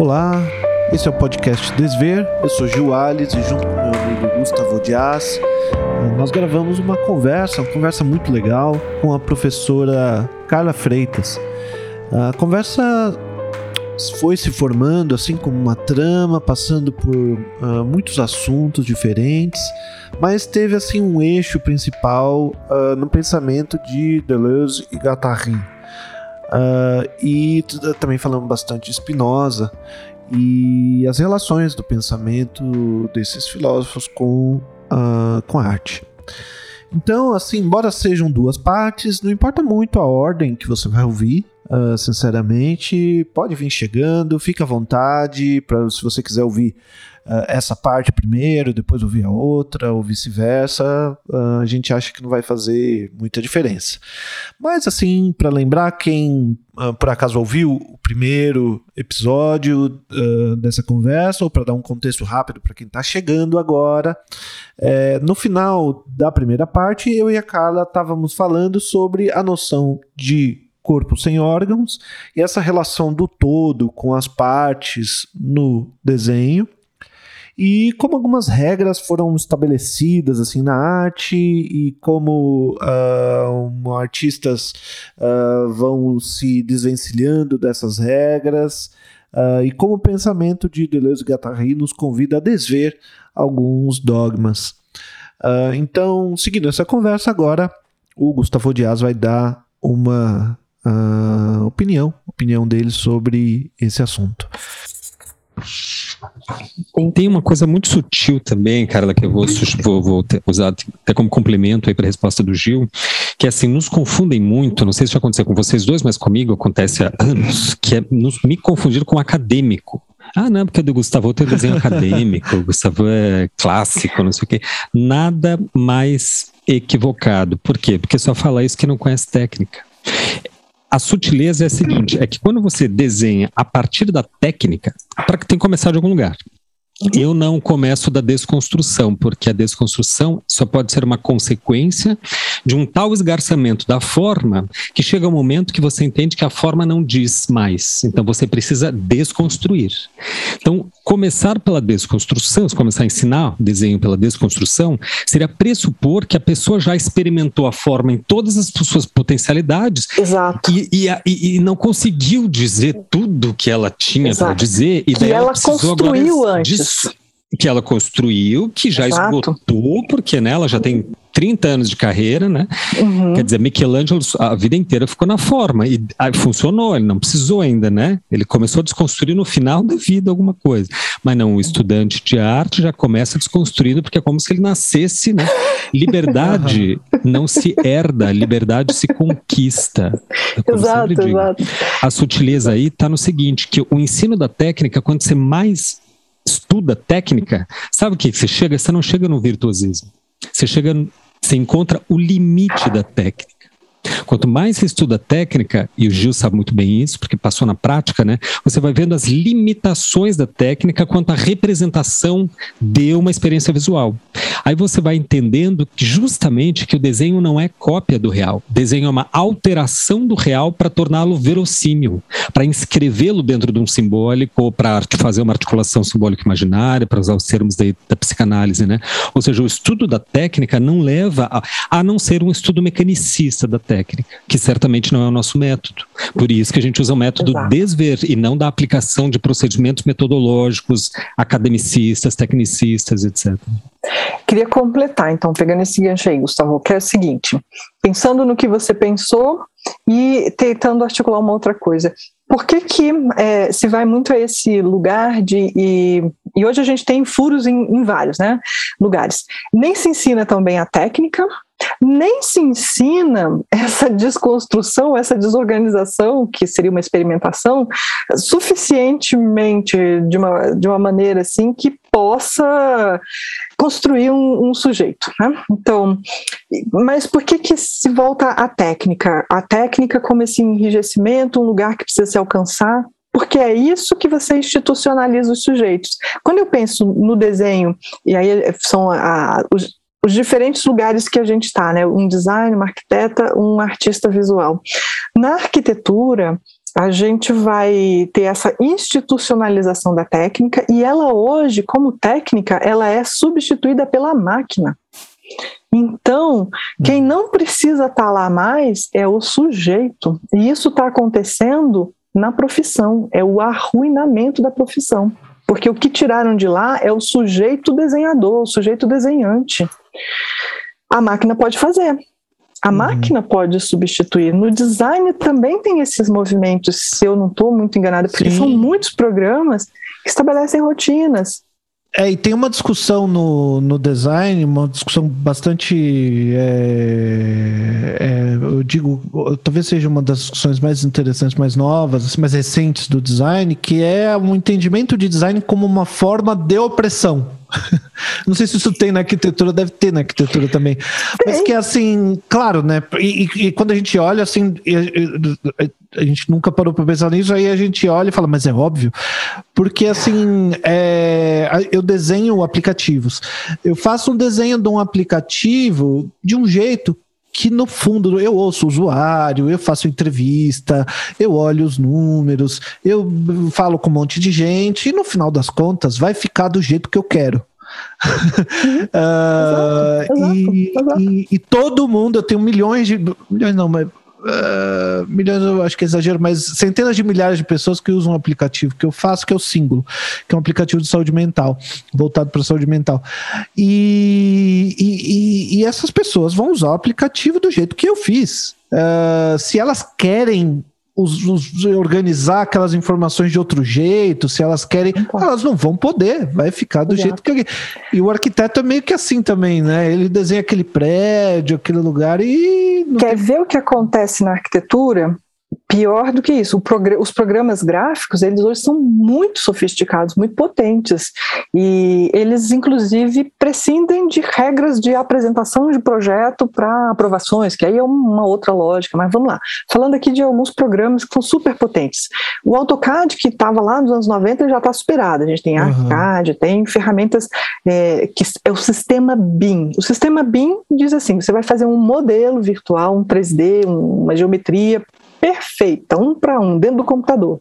Olá, esse é o podcast Desver. Eu sou Gil Alves e junto com meu amigo Gustavo Dias, nós gravamos uma conversa, uma conversa muito legal com a professora Carla Freitas. A conversa foi se formando assim como uma trama, passando por uh, muitos assuntos diferentes, mas teve assim um eixo principal uh, no pensamento de Deleuze e Guattari. Uh, e também falamos bastante de Spinoza e as relações do pensamento desses filósofos com, com a arte. Então, assim, embora sejam duas partes, não importa muito a ordem que você vai ouvir, Uh, sinceramente, pode vir chegando, fica à vontade, para se você quiser ouvir uh, essa parte primeiro, depois ouvir a outra, ou vice-versa, uh, a gente acha que não vai fazer muita diferença. Mas assim, para lembrar quem por acaso ouviu o primeiro episódio dessa conversa, ou para dar um contexto rápido para quem está chegando agora, é, no final da primeira parte, eu e a Carla estávamos falando sobre a noção de corpo sem órgãos e essa relação do todo com as partes no desenho e como algumas regras foram estabelecidas assim na arte e como uh, artistas uh, vão se desvencilhando dessas regras uh, e como o pensamento de Deleuze e Guattari nos convida a desver alguns dogmas. então, seguindo essa conversa agora, o Gustavo Dias vai dar uma opinião, opinião dele sobre esse assunto. Tem uma coisa muito sutil também, Carla, que eu vou, vou, vou usar até como complemento aí para a resposta do Gil, que é assim, nos confundem muito, não sei se já aconteceu com vocês dois, mas comigo acontece há anos, que é nos, me confundir com acadêmico. Ah, não, porque o do Gustavo tem desenho acadêmico, o Gustavo é clássico, não sei o quê. Nada mais equivocado. Por quê? Porque só fala isso que não conhece técnica a sutileza é a seguinte: é que quando você desenha a partir da técnica, para que tem que começar de algum lugar. Uhum. Eu não começo da desconstrução, porque a desconstrução só pode ser uma consequência de um tal esgarçamento da forma que chega um momento que você entende que a forma não diz mais. Então você precisa desconstruir. Então, começar pela desconstrução, começar a ensinar desenho pela desconstrução, seria pressupor que a pessoa já experimentou a forma em todas as suas potencialidades Exato. E, e, e não conseguiu dizer tudo que ela tinha para dizer. E que ela, ela construiu antes que ela construiu, que já Exato. esgotou, porque né, ela já tem 30 anos de carreira, né? Uhum. Quer dizer, Michelangelo a vida inteira ficou na forma e ah, funcionou, ele não precisou ainda, né? Ele começou a desconstruir no final da vida alguma coisa. Mas não, o estudante de arte já começa desconstruído porque é como se ele nascesse, né? Liberdade não se herda, liberdade se conquista. É exato, exato. A sutileza aí está no seguinte, que o ensino da técnica, quando você mais estuda técnica, sabe o que você chega? Você não chega no virtuosismo. Você chega, você encontra o limite da técnica. Quanto mais você estuda técnica, e o Gil sabe muito bem isso, porque passou na prática, né? Você vai vendo as limitações da técnica quanto à representação de uma experiência visual. Aí você vai entendendo justamente que o desenho não é cópia do real. O desenho é uma alteração do real para torná-lo verossímil, para inscrevê-lo dentro de um simbólico ou para fazer uma articulação simbólica imaginária, para usar os termos da, da, psicanálise, né? Ou seja, o estudo da técnica não leva a, a não ser um estudo mecanicista da técnica, que certamente não é o nosso método. Por isso que a gente usa o método Exato. desver e não da aplicação de procedimentos metodológicos, academicistas, tecnicistas, etc. Queria completar, então, pegando esse gancho aí, Gustavo, que é o seguinte: pensando no que você pensou e tentando articular uma outra coisa. Por que, que é, se vai muito a esse lugar de. E, e hoje a gente tem furos em, em vários né, lugares. Nem se ensina também a técnica, nem se ensina essa desconstrução, essa desorganização, que seria uma experimentação, suficientemente de uma, de uma maneira assim que possa construir um, um sujeito. Né? Então, mas por que, que se volta à técnica? A técnica como esse enrijecimento, um lugar que precisa se alcançar, porque é isso que você institucionaliza os sujeitos. Quando eu penso no desenho, e aí são a, os, os diferentes lugares que a gente está, né? Um designer, uma arquiteta, um artista visual. Na arquitetura, a gente vai ter essa institucionalização da técnica e ela hoje, como técnica, ela é substituída pela máquina. Então, quem não precisa estar tá lá mais é o sujeito. E isso está acontecendo na profissão, é o arruinamento da profissão. Porque o que tiraram de lá é o sujeito desenhador, o sujeito desenhante. A máquina pode fazer, a uhum. máquina pode substituir. No design também tem esses movimentos, se eu não estou muito enganada, porque Sim. são muitos programas que estabelecem rotinas. É, e tem uma discussão no, no design, uma discussão bastante. É, é, eu digo, talvez seja uma das discussões mais interessantes, mais novas, assim, mais recentes do design, que é um entendimento de design como uma forma de opressão. Não sei se isso tem na arquitetura, deve ter na arquitetura também. Mas que é assim, claro, né? E, e, e quando a gente olha assim, a, a, gente nunca parou para pensar nisso, aí a gente olha e fala, mas é óbvio. Porque assim, é, eu desenho aplicativos. Eu faço um desenho de um aplicativo de um jeito que no fundo eu ouço o usuário, eu faço entrevista, eu olho os números, eu falo com um monte de gente e no final das contas vai ficar do jeito que eu quero. Uh, exato, e, exato. E, e, todo mundo, eu tenho milhões de. Milhões não, mas uh, milhões, eu acho que é exagero, mas centenas de milhares de pessoas que usam um aplicativo que eu faço, que é o Símbolo, que é um aplicativo de saúde mental, voltado para saúde mental. E, e, e, essas pessoas vão usar o aplicativo do jeito que eu fiz. Uh, se elas querem os, os, organizar aquelas informações de outro jeito, se elas querem, elas não vão poder, vai ficar do Exato. jeito que. E o arquiteto é meio que assim também, né? Ele desenha aquele prédio, aquele lugar e. Quer tem... ver o que acontece na arquitetura? Pior do que isso, os programas gráficos, eles hoje são muito sofisticados, muito potentes, e eles, inclusive, prescindem de regras de apresentação de projeto para aprovações, que aí é uma outra lógica, mas vamos lá. Falando aqui de alguns programas que são super potentes. O AutoCAD, que estava lá nos anos 90, já está superado. A gente tem ArchiCAD, uhum. tem ferramentas é, que é o sistema BIM. O sistema BIM diz assim: você vai fazer um modelo virtual, um 3D, uma geometria perfeita, um para um, dentro do computador.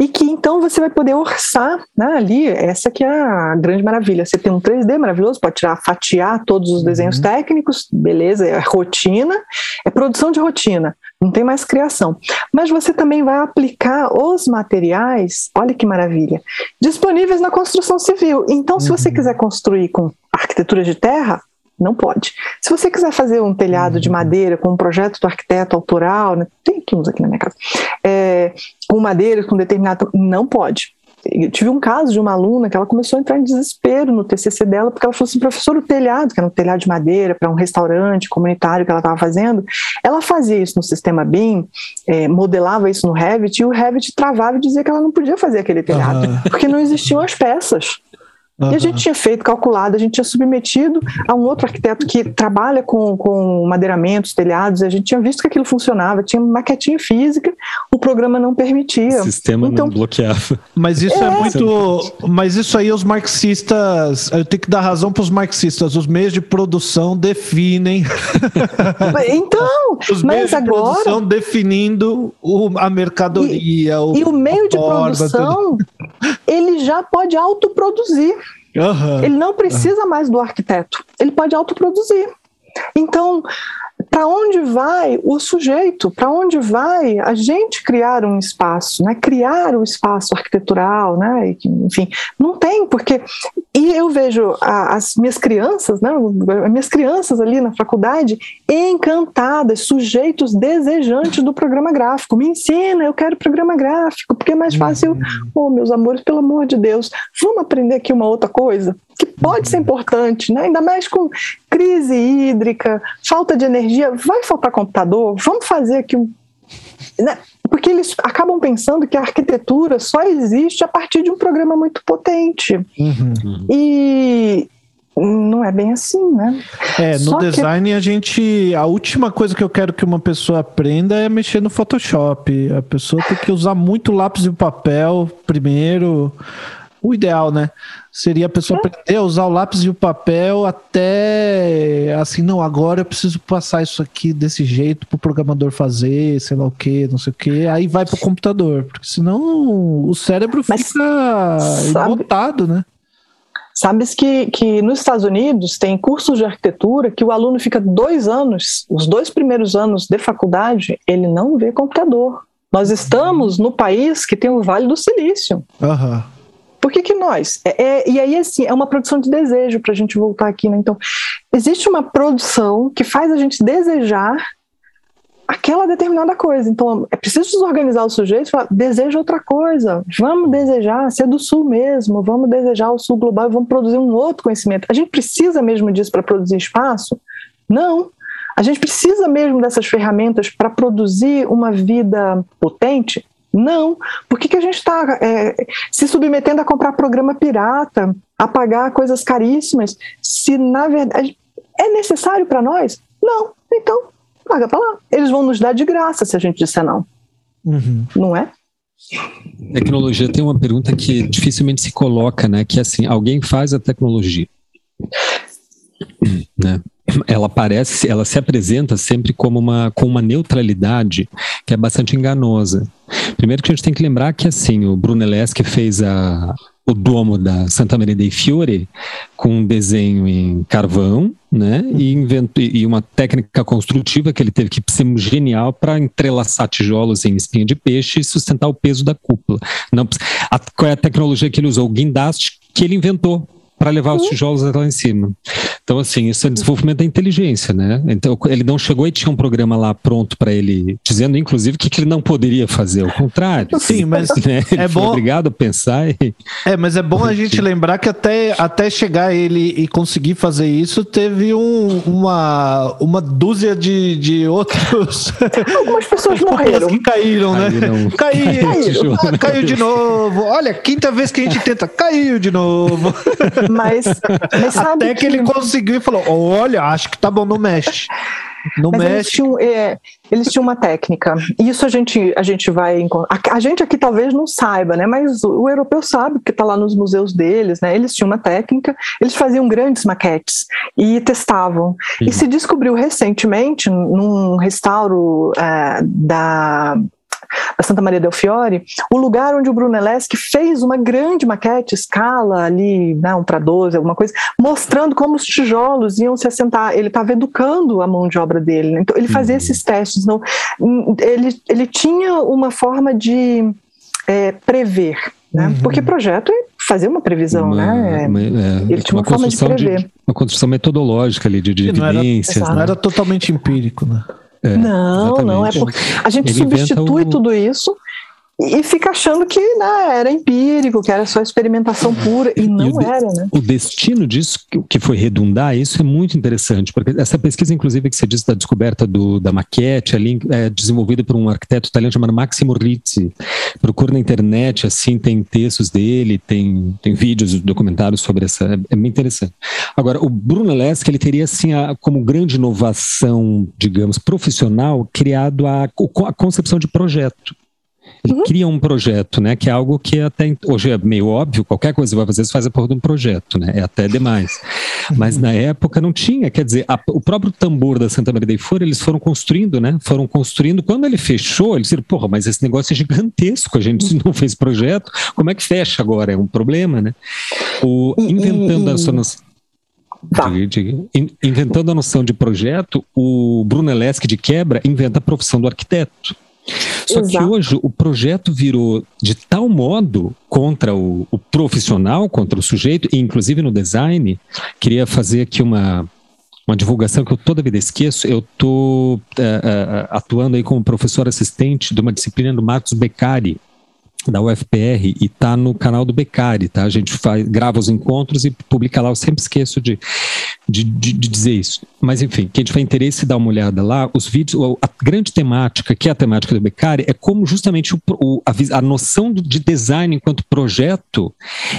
E que então você vai poder orçar né, ali, essa que é a grande maravilha. Você tem um 3D maravilhoso, pode tirar, fatiar todos os desenhos uhum. técnicos, beleza, é rotina, é produção de rotina, não tem mais criação. Mas você também vai aplicar os materiais, olha que maravilha, disponíveis na construção civil. Então, se você uhum. quiser construir com arquitetura de terra, não pode. Se você quiser fazer um telhado de uhum. madeira com um projeto do arquiteto autoral, né, tem aqui uns aqui na minha casa, é, com madeira, com determinado. Não pode. Eu tive um caso de uma aluna que ela começou a entrar em desespero no TCC dela, porque ela falou assim: professor, o telhado, que era um telhado de madeira para um restaurante comunitário que ela estava fazendo, ela fazia isso no sistema BIM, é, modelava isso no Revit, e o Revit travava e dizia que ela não podia fazer aquele telhado, uhum. porque não existiam as peças. Uhum. E a gente tinha feito, calculado, a gente tinha submetido a um outro arquiteto que trabalha com, com madeiramentos, telhados, e a gente tinha visto que aquilo funcionava, tinha maquetinha física, o programa não permitia. O sistema então, não bloqueava. Mas isso é, é muito. Mas isso aí os marxistas. Eu tenho que dar razão para os marxistas. Os meios de produção definem. Então, os meios de agora... produção definindo o, a mercadoria. E o, e o meio de produção, tudo. Ele já pode autoproduzir. Uhum, ele não precisa uhum. mais do arquiteto, ele pode autoproduzir. Então, para onde vai o sujeito? Para onde vai a gente criar um espaço, né? Criar o um espaço arquitetural, né? Enfim, não tem porque e eu vejo a, as minhas crianças, né? As minhas crianças ali na faculdade encantadas, sujeitos desejantes do programa gráfico. Me ensina, eu quero programa gráfico porque é mais fácil. Uhum. Oh, meus amores, pelo amor de Deus, vamos aprender aqui uma outra coisa que pode ser importante, né? ainda mais com crise hídrica, falta de energia, vai faltar computador, vamos fazer aqui um. Né? Porque eles acabam pensando que a arquitetura só existe a partir de um programa muito potente. Uhum. E não é bem assim, né? É, no Só design que... a gente. A última coisa que eu quero que uma pessoa aprenda é mexer no Photoshop. A pessoa tem que usar muito lápis e papel primeiro o ideal, né? Seria a pessoa é. aprender a usar o lápis e o papel até assim, não, agora eu preciso passar isso aqui desse jeito pro programador fazer, sei lá o que, não sei o que, aí vai pro computador, porque senão o cérebro Mas fica botado, né? Sabes que, que nos Estados Unidos tem cursos de arquitetura que o aluno fica dois anos, os dois primeiros anos de faculdade, ele não vê computador. Nós estamos no país que tem o Vale do Silício. Uhum. Por que, que nós? É, é, e aí, assim, é uma produção de desejo para a gente voltar aqui, né? Então, existe uma produção que faz a gente desejar aquela determinada coisa. Então, é preciso desorganizar o sujeito e falar, deseja outra coisa, vamos desejar ser do sul mesmo, vamos desejar o sul global, vamos produzir um outro conhecimento. A gente precisa mesmo disso para produzir espaço? Não. A gente precisa mesmo dessas ferramentas para produzir uma vida potente? Não. Por que, que a gente está é, se submetendo a comprar programa pirata, a pagar coisas caríssimas, se na verdade é necessário para nós? Não. Então, paga para lá. Eles vão nos dar de graça se a gente disser não. Uhum. Não é? Tecnologia tem uma pergunta que dificilmente se coloca, né? Que é assim, alguém faz a tecnologia. Né? Ela parece, ela se apresenta sempre como uma, com uma neutralidade que é bastante enganosa. Primeiro que a gente tem que lembrar que assim, o Brunelleschi fez a, o domo da Santa Maria dei Fiore com um desenho em carvão, né? E, inventou, e uma técnica construtiva que ele teve que ser genial para entrelaçar tijolos em espinha de peixe e sustentar o peso da cúpula. Não, a, qual é a tecnologia que ele usou? O guindaste que ele inventou para levar os uhum. tijolos lá em cima. Então, assim, isso é desenvolvimento da inteligência, né? Então, ele não chegou e tinha um programa lá pronto para ele, dizendo, inclusive, que, que ele não poderia fazer. Ao contrário. Sim, ele, mas né, ele é bom. obrigado a pensar. E... É, mas é bom a gente lembrar que até, até chegar ele e conseguir fazer isso, teve um, uma, uma dúzia de, de outros. Algumas pessoas morreram. que caíram, né? Caiu, caiu, ah, caiu de novo. Olha, quinta vez que a gente tenta, caiu de novo. Mas, mas até que ele conseguiu conseguiu e falou: Olha, acho que tá bom, não mexe. Não Mas mexe. Eles tinham, é, eles tinham uma técnica. Isso a gente, a gente vai encontrar. A, a, gente aqui talvez não saiba, né? Mas o, o europeu sabe, porque está lá nos museus deles, né? Eles tinham uma técnica, eles faziam grandes maquetes e testavam. Uhum. E se descobriu recentemente, num restauro é, da da Santa Maria del Fiore, o lugar onde o Brunelleschi fez uma grande maquete, escala ali, né, um para 12, alguma coisa, mostrando como os tijolos iam se assentar. Ele estava educando a mão de obra dele. Né? Então, ele fazia uhum. esses testes. Não, ele, ele tinha uma forma de é, prever. Né? Uhum. Porque projeto é fazer uma previsão, uma, né? Uma, é, ele tinha uma, uma forma de prever. De, uma construção metodológica ali, de, de evidências. Não era, né? não era totalmente empírico, né? É, não, exatamente. não é porque a gente Ele substitui o... tudo isso e fica achando que né, era empírico, que era só experimentação pura, e não e o era, né? O destino disso, que foi redundar, isso é muito interessante, porque essa pesquisa, inclusive, que você disse da descoberta do, da maquete, ali, é desenvolvida por um arquiteto italiano chamado Maximo Rizzi. Procura na internet, assim, tem textos dele, tem, tem vídeos, documentários sobre essa, é, é bem interessante. Agora, o Bruno Lesca, ele teria, assim, a, como grande inovação, digamos, profissional, criado a, a concepção de projeto. Ele uhum. cria um projeto, né? Que é algo que até hoje é meio óbvio, qualquer coisa que vai fazer, você faz a porra de um projeto, né? É até demais. Mas na época não tinha, quer dizer, a, o próprio tambor da Santa Maria da Fora, eles foram construindo, né? Foram construindo. Quando ele fechou, eles disseram, porra, mas esse negócio é gigantesco, a gente não fez projeto, como é que fecha agora? É um problema, né? O, inventando a Tá. Inventando a noção de projeto, o Brunelleschi de quebra inventa a profissão do arquiteto. Só Exato. que hoje o projeto virou de tal modo contra o, o, profissional, contra o sujeito, e inclusive no design, queria fazer aqui uma, uma divulgação que eu toda vida esqueço. Eu estou uh, uh, atuando aí como professor assistente de uma disciplina do Marcos Beccari, da UFPR, e está no canal do Beccari, tá? A gente faz, grava os encontros e publica lá, eu sempre esqueço de de, de, de, dizer isso. Mas, enfim, quem tiver interesse, dá uma olhada lá. Os vídeos, a grande temática, que é a temática do Beccari, é como justamente o, o, a, a, noção de design enquanto projeto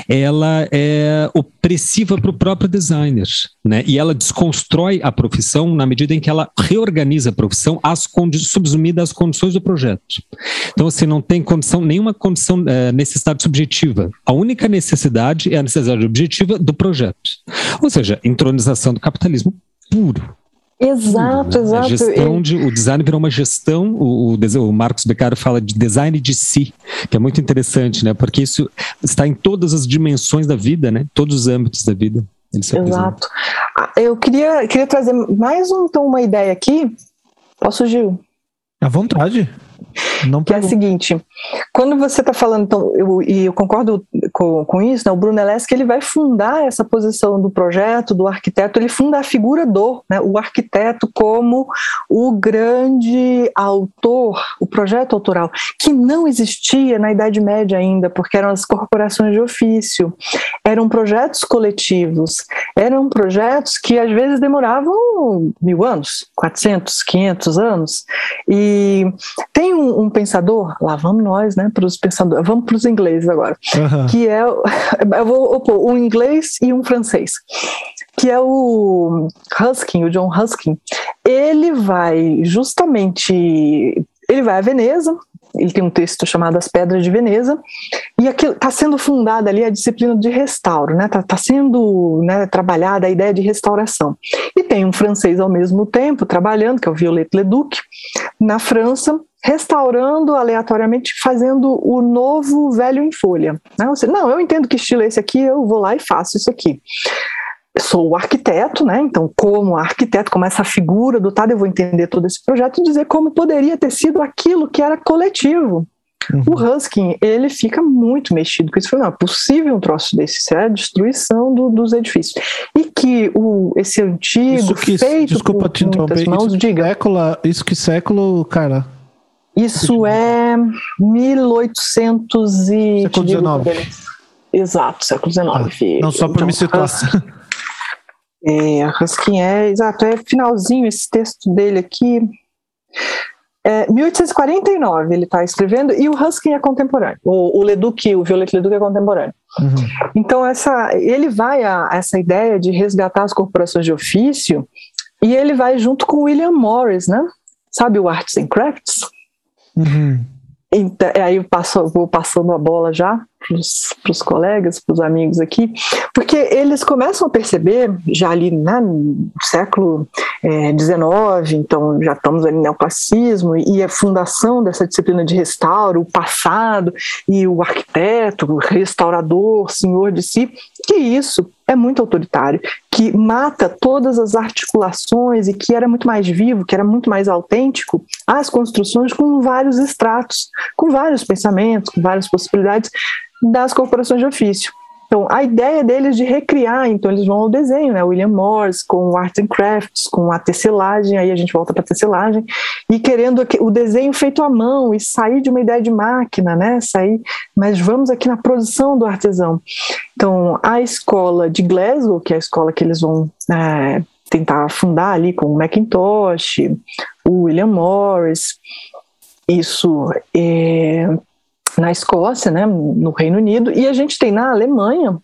ela é opressiva para o próprio designer. Né? E ela desconstrói a profissão na medida em que ela reorganiza a profissão às subsumida às condições do projeto. Então, você não tem condição, nenhuma condição, é, necessidade subjetiva. A única necessidade é a necessidade objetiva do projeto. Ou seja, entronização do capitalismo puro. Exato, puro, né? exato. A gestão de, o design virou uma gestão, o, o, o Marcos Beccaro fala de design de si, que é muito interessante, né? Porque isso está em todas as dimensões da vida, né? Todos os âmbitos da vida. Exato. Ah, eu queria, queria trazer mais um, então, uma ideia aqui. Posso, Gil? À vontade. Não que é a seguinte, quando você está falando, então, eu, e eu concordo com, com isso, né, o Bruno ele vai fundar essa posição do projeto, do arquiteto, ele funda a figura do, né, o arquiteto como o grande autor, o projeto autoral, que não existia na Idade Média ainda, porque eram as corporações de ofício, eram projetos coletivos, eram projetos que às vezes demoravam mil anos, 400, 500 anos, e tem um, um pensador, lá vamos nós, né, para os pensadores, vamos para os ingleses agora, uhum. que é, eu vou opor um inglês e um francês, que é o Huskin, o John Huskin, ele vai justamente, ele vai a Veneza, ele tem um texto chamado As Pedras de Veneza, e está sendo fundada ali a disciplina de restauro, né? Está tá sendo né, trabalhada a ideia de restauração. E tem um francês ao mesmo tempo trabalhando, que é o Violette Leduc, na França, restaurando aleatoriamente, fazendo o novo velho em folha. Né? Seja, não, eu entendo que estilo é esse aqui, eu vou lá e faço isso aqui sou o arquiteto, né? Então, como arquiteto, como essa figura dotada, eu vou entender todo esse projeto e dizer como poderia ter sido aquilo que era coletivo. Uhum. O Huskin, ele fica muito mexido com isso. Não, é possível um troço desse, isso é a destruição do, dos edifícios. E que o, esse antigo, isso que, feito desculpa te interromper, mãos, isso, diga. Século, isso que século, cara? Isso é 1800 e... Século XIX. Exato, século XIX. Ah, não, só para então, me situar. É, Ruskin é, exato, é finalzinho esse texto dele aqui. É, 1849 ele está escrevendo e o Ruskin é contemporâneo. O, o Leduc, o Violette Leduc é contemporâneo. Uhum. Então essa, ele vai a, a, essa ideia de resgatar as corporações de ofício e ele vai junto com William Morris, né? Sabe o Arts and Crafts? Uhum. Então, aí eu passo, vou passando a bola já para os colegas, para os amigos aqui, porque eles começam a perceber, já ali né, no século XIX, é, então já estamos ali no neoclassicismo, e a fundação dessa disciplina de restauro, o passado, e o arquiteto, o restaurador, senhor de si, que isso é muito autoritário, que mata todas as articulações e que era muito mais vivo, que era muito mais autêntico, as construções com vários estratos, com vários pensamentos, com várias possibilidades, das corporações de ofício. Então, a ideia deles de recriar, então eles vão ao desenho, né? William Morris com Arts and Crafts, com a tecelagem, aí a gente volta para a tecelagem, e querendo o desenho feito à mão e sair de uma ideia de máquina, né? Sair, mas vamos aqui na produção do artesão. Então, a escola de Glasgow, que é a escola que eles vão é, tentar fundar ali com o Macintosh, o William Morris, isso é, na Escócia, né, no Reino Unido, e a gente tem na Alemanha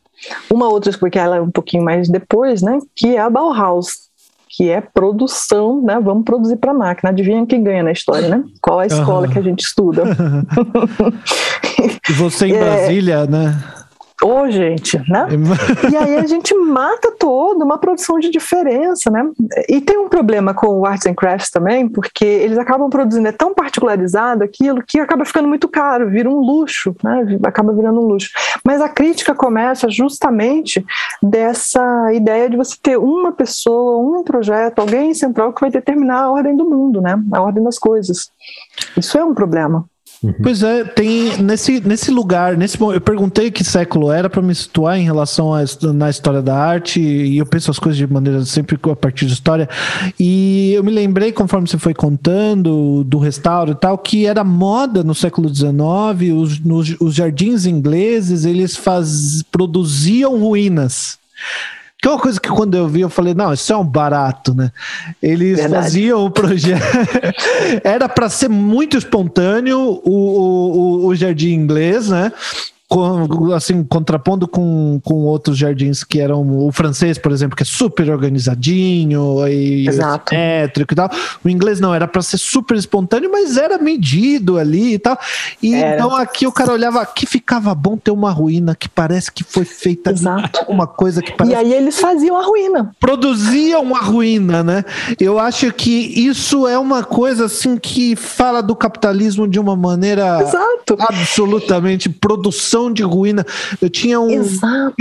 uma outra, porque ela é um pouquinho mais depois, né, que é a Bauhaus, que é produção, né, vamos produzir para máquina. Adivinha quem ganha na história, né? Qual a escola uhum. que a gente estuda? e você em é, Brasília, né? Ô, oh, gente, né? e aí a gente mata todo uma produção de diferença, né? E tem um problema com o Arts and Crafts também, porque eles acabam produzindo, é tão particularizado aquilo que acaba ficando muito caro, vira um luxo, né? Acaba virando um luxo. Mas a crítica começa justamente dessa ideia de você ter uma pessoa, um projeto, alguém central que vai determinar a ordem do mundo, né? A ordem das coisas. Isso é um problema. Uhum. Pois é, tem nesse, nesse lugar, nesse eu perguntei que século era para me situar em relação a, na história da arte e eu penso as coisas de maneira sempre a partir de história e eu me lembrei conforme você foi contando do restauro e tal que era moda no século XIX os, nos, os jardins ingleses eles faz, produziam ruínas Que é uma coisa que quando eu vi, eu falei, não, isso é um barato, né? Eles Verdade. faziam o projeto. Era para ser muito espontâneo o, o, o jardim inglês, né? Assim, contrapondo com, com outros jardins que eram o francês, por exemplo, que é super organizadinho e simétrico e tal. O inglês não, era para ser super espontâneo, mas era medido ali e tal. E era. então aqui o cara olhava, aqui ficava bom ter uma ruína que parece que foi feita Exato. uma coisa que parece... E aí eles faziam a ruína. Produziam uma ruína, né? Eu acho que isso é uma coisa assim que fala do capitalismo de uma maneira Exato. absolutamente produção de ruína. Eu tinha um,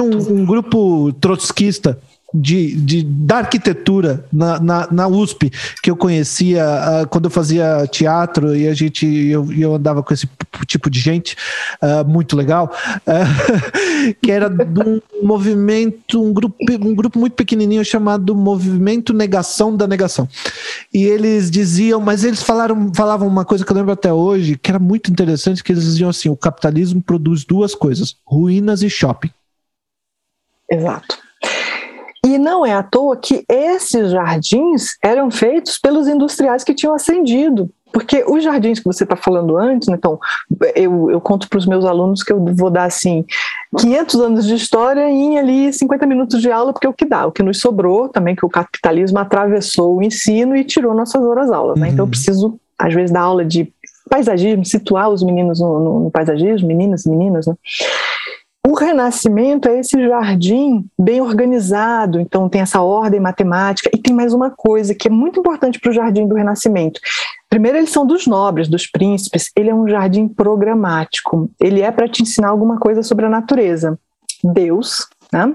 um, um, grupo trotskista. De, de, da arquitetura na, na, na USP que eu conhecia uh, quando eu fazia teatro e a gente eu, eu andava com esse tipo de gente uh, muito legal uh, que era de um movimento um grupo, um grupo muito pequenininho chamado Movimento Negação da Negação. E eles diziam mas eles falaram falavam uma coisa que eu lembro até hoje que era muito interessante que eles diziam assim o capitalismo produz duas coisas ruínas e shopping. Exato e não é à toa que esses jardins eram feitos pelos industriais que tinham ascendido. Porque os jardins que você está falando antes, né, então, eu, eu conto para os meus alunos que eu vou dar assim 500 anos de história em ali 50 minutos de aula, porque é o que dá, o que nos sobrou também, que o capitalismo atravessou o ensino e tirou nossas horas aulas. Né? Então, eu uhum. preciso, às vezes, dar aula de paisagismo, situar os meninos no, no, no paisagismo, meninas e meninas, né? O renascimento é esse jardim bem organizado, então tem essa ordem matemática, e tem mais uma coisa que é muito importante para o jardim do renascimento. Primeiro, eles são dos nobres, dos príncipes, ele é um jardim programático, ele é para te ensinar alguma coisa sobre a natureza. Deus, né?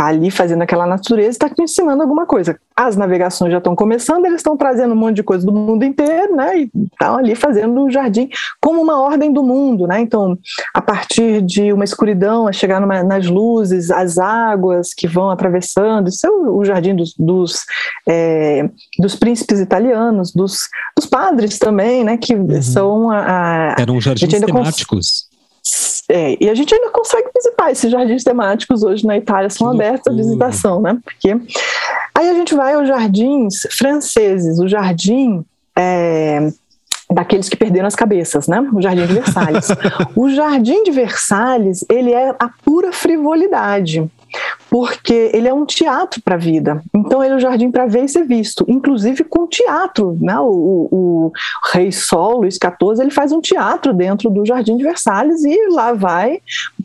Está ali fazendo aquela natureza, está te ensinando alguma coisa. As navegações já estão começando, eles estão trazendo um monte de coisa do mundo inteiro, né? E estão ali fazendo o jardim como uma ordem do mundo, né? Então, a partir de uma escuridão, a chegar numa, nas luzes, as águas que vão atravessando, isso é o, o jardim dos, dos, é, dos príncipes italianos, dos, dos padres também, né? Que uhum. são a, a Eram jardins temáticos. É, e a gente ainda consegue visitar esses jardins temáticos hoje na Itália, são abertos à visitação, né? Porque aí a gente vai aos jardins franceses, o jardim é, daqueles que perderam as cabeças, né? O Jardim de Versalhes. o Jardim de Versalhes, ele é a pura frivolidade porque ele é um teatro para a vida. Então ele é o jardim para ver e ser visto, inclusive com teatro, né? O, o, o, Rei Sol, Luís XIV, ele faz um teatro dentro do Jardim de Versalhes e lá vai,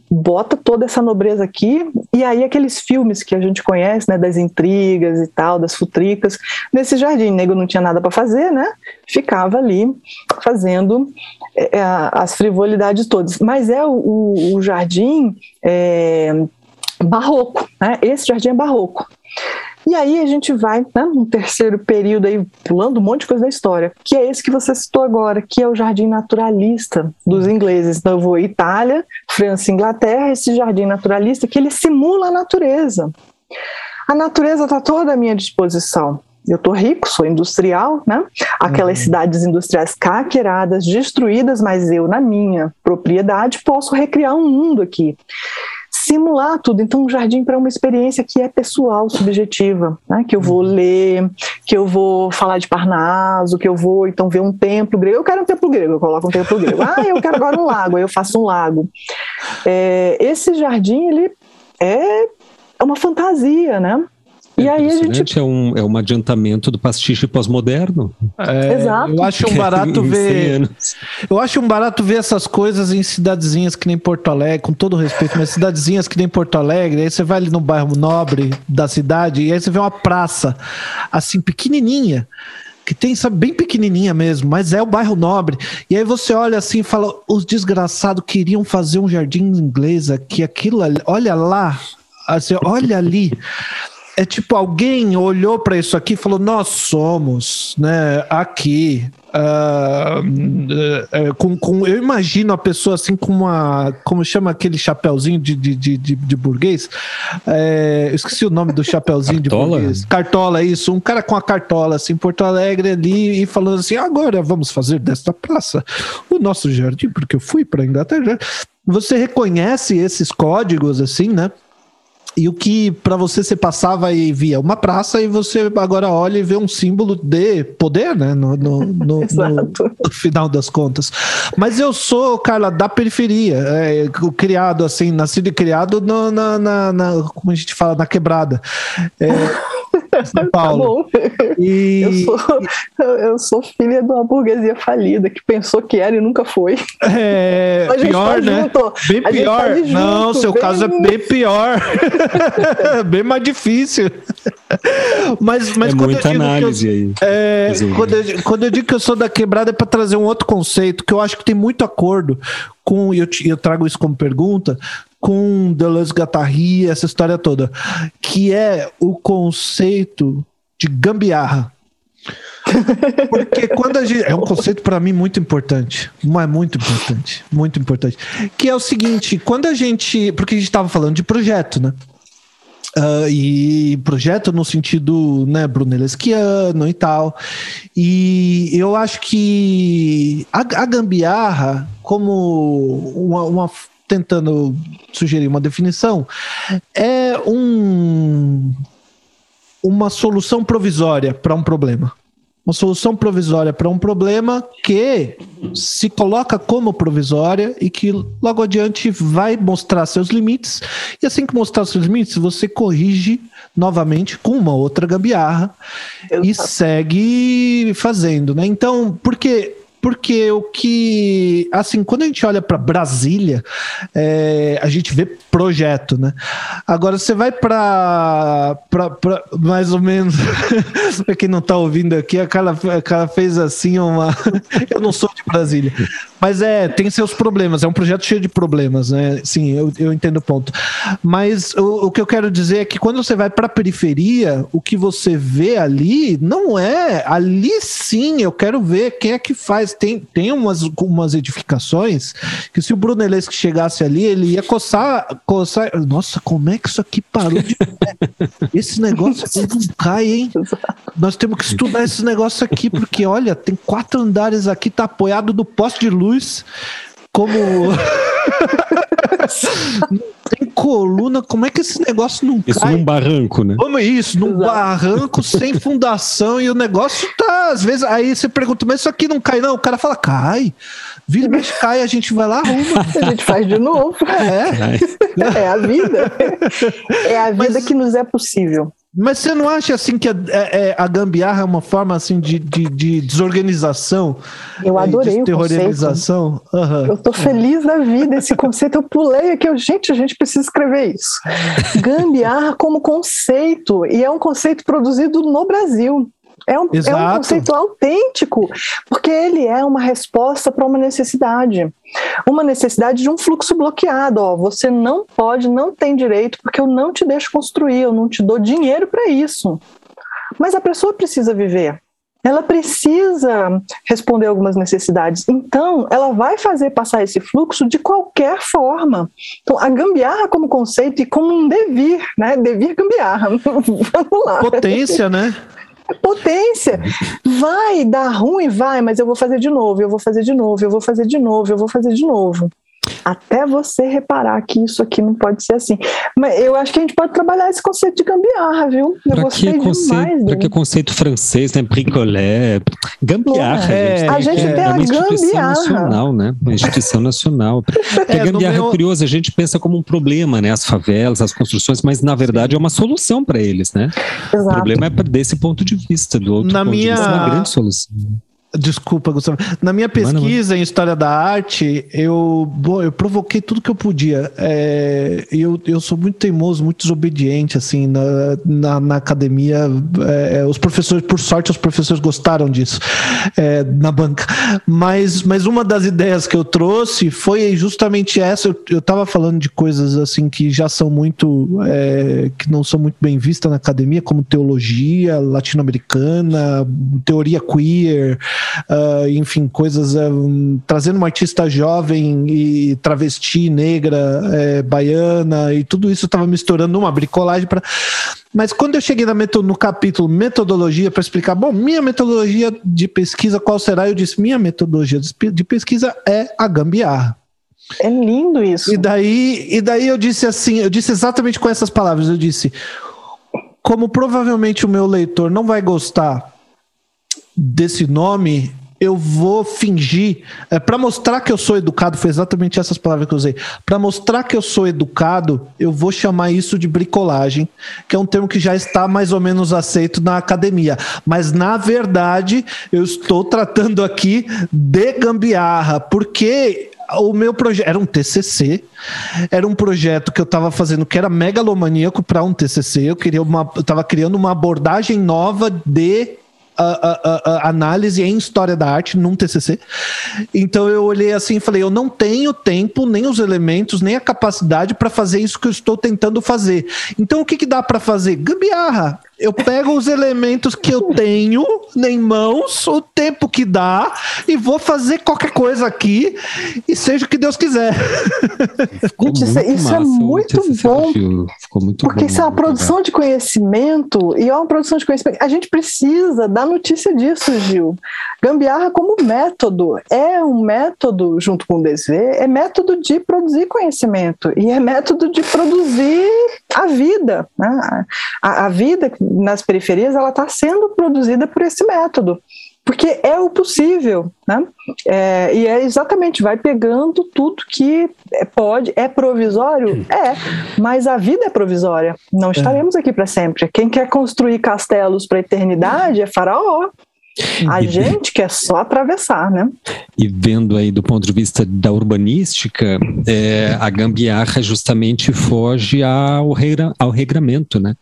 bota toda essa nobreza aqui e aí aqueles filmes que a gente conhece, né, das intrigas e tal, das futricas, nesse jardim, o nego não tinha nada para fazer, né? Ficava ali fazendo é, as frivolidades todas. Mas é o, o jardim é, barroco, né? Esse jardim é barroco. E aí a gente vai né, no terceiro período aí, pulando um monte de coisa da história, que é esse que você citou agora, que é o jardim naturalista dos ingleses. Então eu vou Itália, França, Inglaterra, esse jardim naturalista que ele simula a natureza. A natureza está toda à minha disposição. Eu estou rico, sou industrial, né? Aquelas uhum. cidades industriais caqueradas, destruídas, mas eu, na minha propriedade, posso recriar um mundo aqui simular tudo. Então, um jardim para uma experiência que é pessoal, subjetiva, né? que eu vou uhum. ler, que eu vou falar de Parnaso, que eu vou então ver um templo grego. Eu quero um templo grego, eu coloco um templo grego. Ah, eu quero agora um lago, aí eu faço um lago. É, esse jardim ele é uma fantasia, né? E aí a gente. É um, é um adiantamento do pastiche pós-moderno. É, Exato. Eu acho um barato ver. Eu acho um barato ver essas coisas em cidadezinhas que nem Porto Alegre, com todo respeito, mas cidadezinhas que nem Porto Alegre. Aí você vai ali no bairro nobre da cidade e aí você vê uma praça, assim, pequenininha que tem, sabe, bem pequenininha mesmo, mas é o bairro nobre. E aí você olha assim e fala: os desgraçados queriam fazer um jardim inglês aqui, aquilo ali, olha lá, assim, olha ali é tipo alguém olhou para isso aqui e falou: nós somos, né, aqui. Uh, uh, com, com, eu imagino a pessoa assim com uma. Como chama aquele chapéuzinho de, de, de, de, de burguês? É, eu esqueci o nome do chapéuzinho de burguês. Cartola, isso. Um cara com a cartola, assim, Porto Alegre ali, e falando assim: agora vamos fazer desta praça o nosso jardim, porque eu fui para Inglaterra. Você reconhece esses códigos, assim, né? E o que para você você passava e via uma praça e você agora olha e vê um símbolo de poder, né? No, no, no, no final das contas. Mas eu sou, Carla, da periferia, é, criado assim, nascido e criado na, na, na, como a gente fala, na quebrada. É, São tá Paulo. Tá e... eu, sou, eu sou filha de uma burguesia falida que pensou que era e nunca foi. É, pior, tá né? Junto. Bem a pior. Tá Não, seu bem... caso é bem pior. bem mais difícil. Mas, mas é quando muita eu digo análise eu, aí. É, quando, eu, quando eu digo que eu sou da quebrada é para trazer um outro conceito que eu acho que tem muito acordo com, e eu, eu trago isso como pergunta, com Deleuze Guattari, essa história toda, que é o conceito de gambiarra. Porque quando a gente. É um conceito para mim muito importante. Mas muito importante. Muito importante. Que é o seguinte: quando a gente. Porque a gente estava falando de projeto, né? Uh, e projeto no sentido né, brunellesquiano e tal. E eu acho que a, a gambiarra, como uma, uma tentando sugerir uma definição, é um, uma solução provisória para um problema. Uma solução provisória para um problema que se coloca como provisória e que logo adiante vai mostrar seus limites. E assim que mostrar seus limites, você corrige novamente com uma outra gambiarra Exato. e segue fazendo, né? Então, porque porque o que, assim, quando a gente olha para Brasília, é, a gente vê projeto, né? Agora você vai para mais ou menos, para quem não está ouvindo aqui, a cara, a cara fez assim uma. Eu não sou de Brasília, mas é, tem seus problemas, é um projeto cheio de problemas, né? Sim, eu, eu entendo o ponto. Mas o, o que eu quero dizer é que quando você vai para a periferia, o que você vê ali não é. Ali sim, eu quero ver quem é que faz. Tem, tem umas, umas edificações que se o Brunelleschi chegasse ali, ele ia coçar, coçar. Nossa, como é que isso aqui parou de. esse negócio aqui não cai, hein? Nós temos que estudar esse negócio aqui, porque olha, tem quatro andares aqui, tá apoiado do poste de luz luz, como. tem coluna, como é que esse negócio não isso cai? Isso num barranco, né? Como é isso? Num Exato. barranco sem fundação e o negócio tá, às vezes, aí você pergunta, mas isso aqui não cai, não? O cara fala, cai. Vira mexe, cai, a gente vai lá, arruma. A gente faz de novo. É. É a vida. É a vida mas, que nos é possível. Mas você não acha assim que a, é, é, a gambiarra é uma forma assim de, de, de desorganização? Eu adorei de terrorização. Uhum. Eu tô feliz da vida. Esse conceito eu pulei aqui. Eu, gente, a gente precisa escrever isso. Gambiarra como conceito e é um conceito produzido no Brasil. É um, é um conceito autêntico, porque ele é uma resposta para uma necessidade. Uma necessidade de um fluxo bloqueado. Ó, você não pode, não tem direito, porque eu não te deixo construir, eu não te dou dinheiro para isso. Mas a pessoa precisa viver. Ela precisa responder algumas necessidades. Então, ela vai fazer passar esse fluxo de qualquer forma. Então, a gambiarra como conceito e como um devir, né? Devir gambiarra. Vamos lá. Potência, né? Potência. Vai dar ruim, vai, mas eu vou fazer de novo, eu vou fazer de novo, eu vou fazer de novo, eu vou fazer de novo até você reparar que isso aqui não pode ser assim. Mas eu acho que a gente pode trabalhar esse conceito de gambiarra, viu? Eu pra que conceito, Para que conceito francês, né? Bricolé, gambiarra. É, a gente é, tem é uma instituição gambiarra. nacional, né? Uma instituição nacional. Porque é, gambiarra meu... é curioso, a gente pensa como um problema, né? As favelas, as construções, mas na verdade é uma solução para eles, né? Exato. O problema é desse ponto de vista, do outro na ponto minha... de vista, é uma grande solução. Desculpa, Gustavo. Na minha pesquisa mano, em História da Arte, eu, bom, eu provoquei tudo que eu podia. É, eu, eu sou muito teimoso, muito desobediente, assim, na, na, na academia. É, os professores, por sorte, os professores gostaram disso é, na banca. Mas, mas uma das ideias que eu trouxe foi justamente essa. Eu, eu tava falando de coisas, assim, que já são muito... É, que não são muito bem vistas na academia, como teologia latino-americana, teoria queer uh, enfim, coisas, uh, trazendo uma artista jovem e travesti, negra, é, baiana, e tudo isso estava misturando numa bricolagem para. Mas quando eu cheguei no capítulo metodologia para explicar, bom, minha metodologia de pesquisa qual será? Eu disse, minha metodologia de pesquisa é a gambiarra. É lindo isso. E daí, e daí eu disse assim, eu disse exatamente com essas palavras, eu disse, como provavelmente o meu leitor não vai gostar desse nome, eu vou fingir, é, para mostrar que eu sou educado, foi exatamente essas palavras que eu usei. Para mostrar que eu sou educado, eu vou chamar isso de bricolagem, que é um termo que já está mais ou menos aceito na academia. Mas na verdade, eu estou tratando aqui de gambiarra, porque o meu projeto era um TCC, era um projeto que eu estava fazendo que era megalomaníaco para um TCC. Eu queria uma, eu estava criando uma abordagem nova de análise em história da arte num TCC. Então eu olhei assim e falei: eu não tenho tempo, nem os elementos, nem a capacidade para fazer isso que eu estou tentando fazer. Então o que, que dá para fazer? Gambiarra. Eu pego os elementos que eu tenho em mãos, o tempo que dá, e vou fazer qualquer coisa aqui, e seja o que Deus quiser. Gente, isso, é, isso é muito bom. Ficou muito porque bom, isso é uma produção de conhecimento, e é uma produção de conhecimento. A gente precisa dar notícia disso, Gil. Gambiarra como método. É um método, junto com o desver, é método de produzir conhecimento, e é método de produzir a vida. Né? A, a vida nas periferias ela está sendo produzida por esse método porque é o possível, né? É, e é exatamente, vai pegando tudo que pode, é provisório? É, mas a vida é provisória, não é. estaremos aqui para sempre. Quem quer construir castelos para a eternidade é faraó. A e gente quer só atravessar, né? E vendo aí do ponto de vista da urbanística, é, a gambiarra justamente foge ao, regra, ao regramento, né?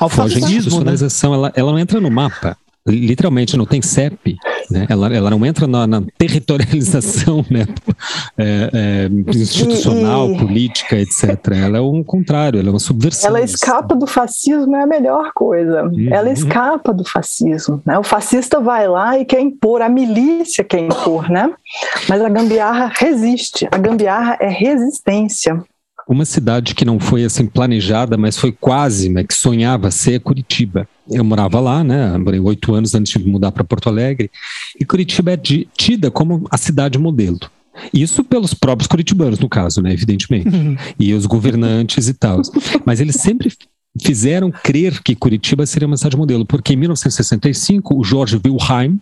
Ao fascismo, a institucionalização, né? ela, ela não entra no mapa. Literalmente não tem CEP, né? ela, ela não entra na, na territorialização né? É, é, institucional, política, etc. Ela é um contrário, ela é uma subversão. Ela escapa do fascismo, é a melhor coisa. Uhum. Ela escapa do fascismo. Né? O fascista vai lá e quer impor, a milícia quer impor, né? mas a gambiarra resiste. A gambiarra é resistência. Uma cidade que não foi assim planejada, mas foi quase, mas que sonhava ser Curitiba. Eu morava lá, né? Morei oito anos antes de mudar para Porto Alegre. E Curitiba é tida como a cidade modelo. Isso pelos próprios curitibanos, no caso, né? Evidentemente. Uhum. E os governantes e tal. Mas eles sempre fizeram crer que Curitiba seria uma cidade modelo, porque em 1965 o Jorge Wilhelm,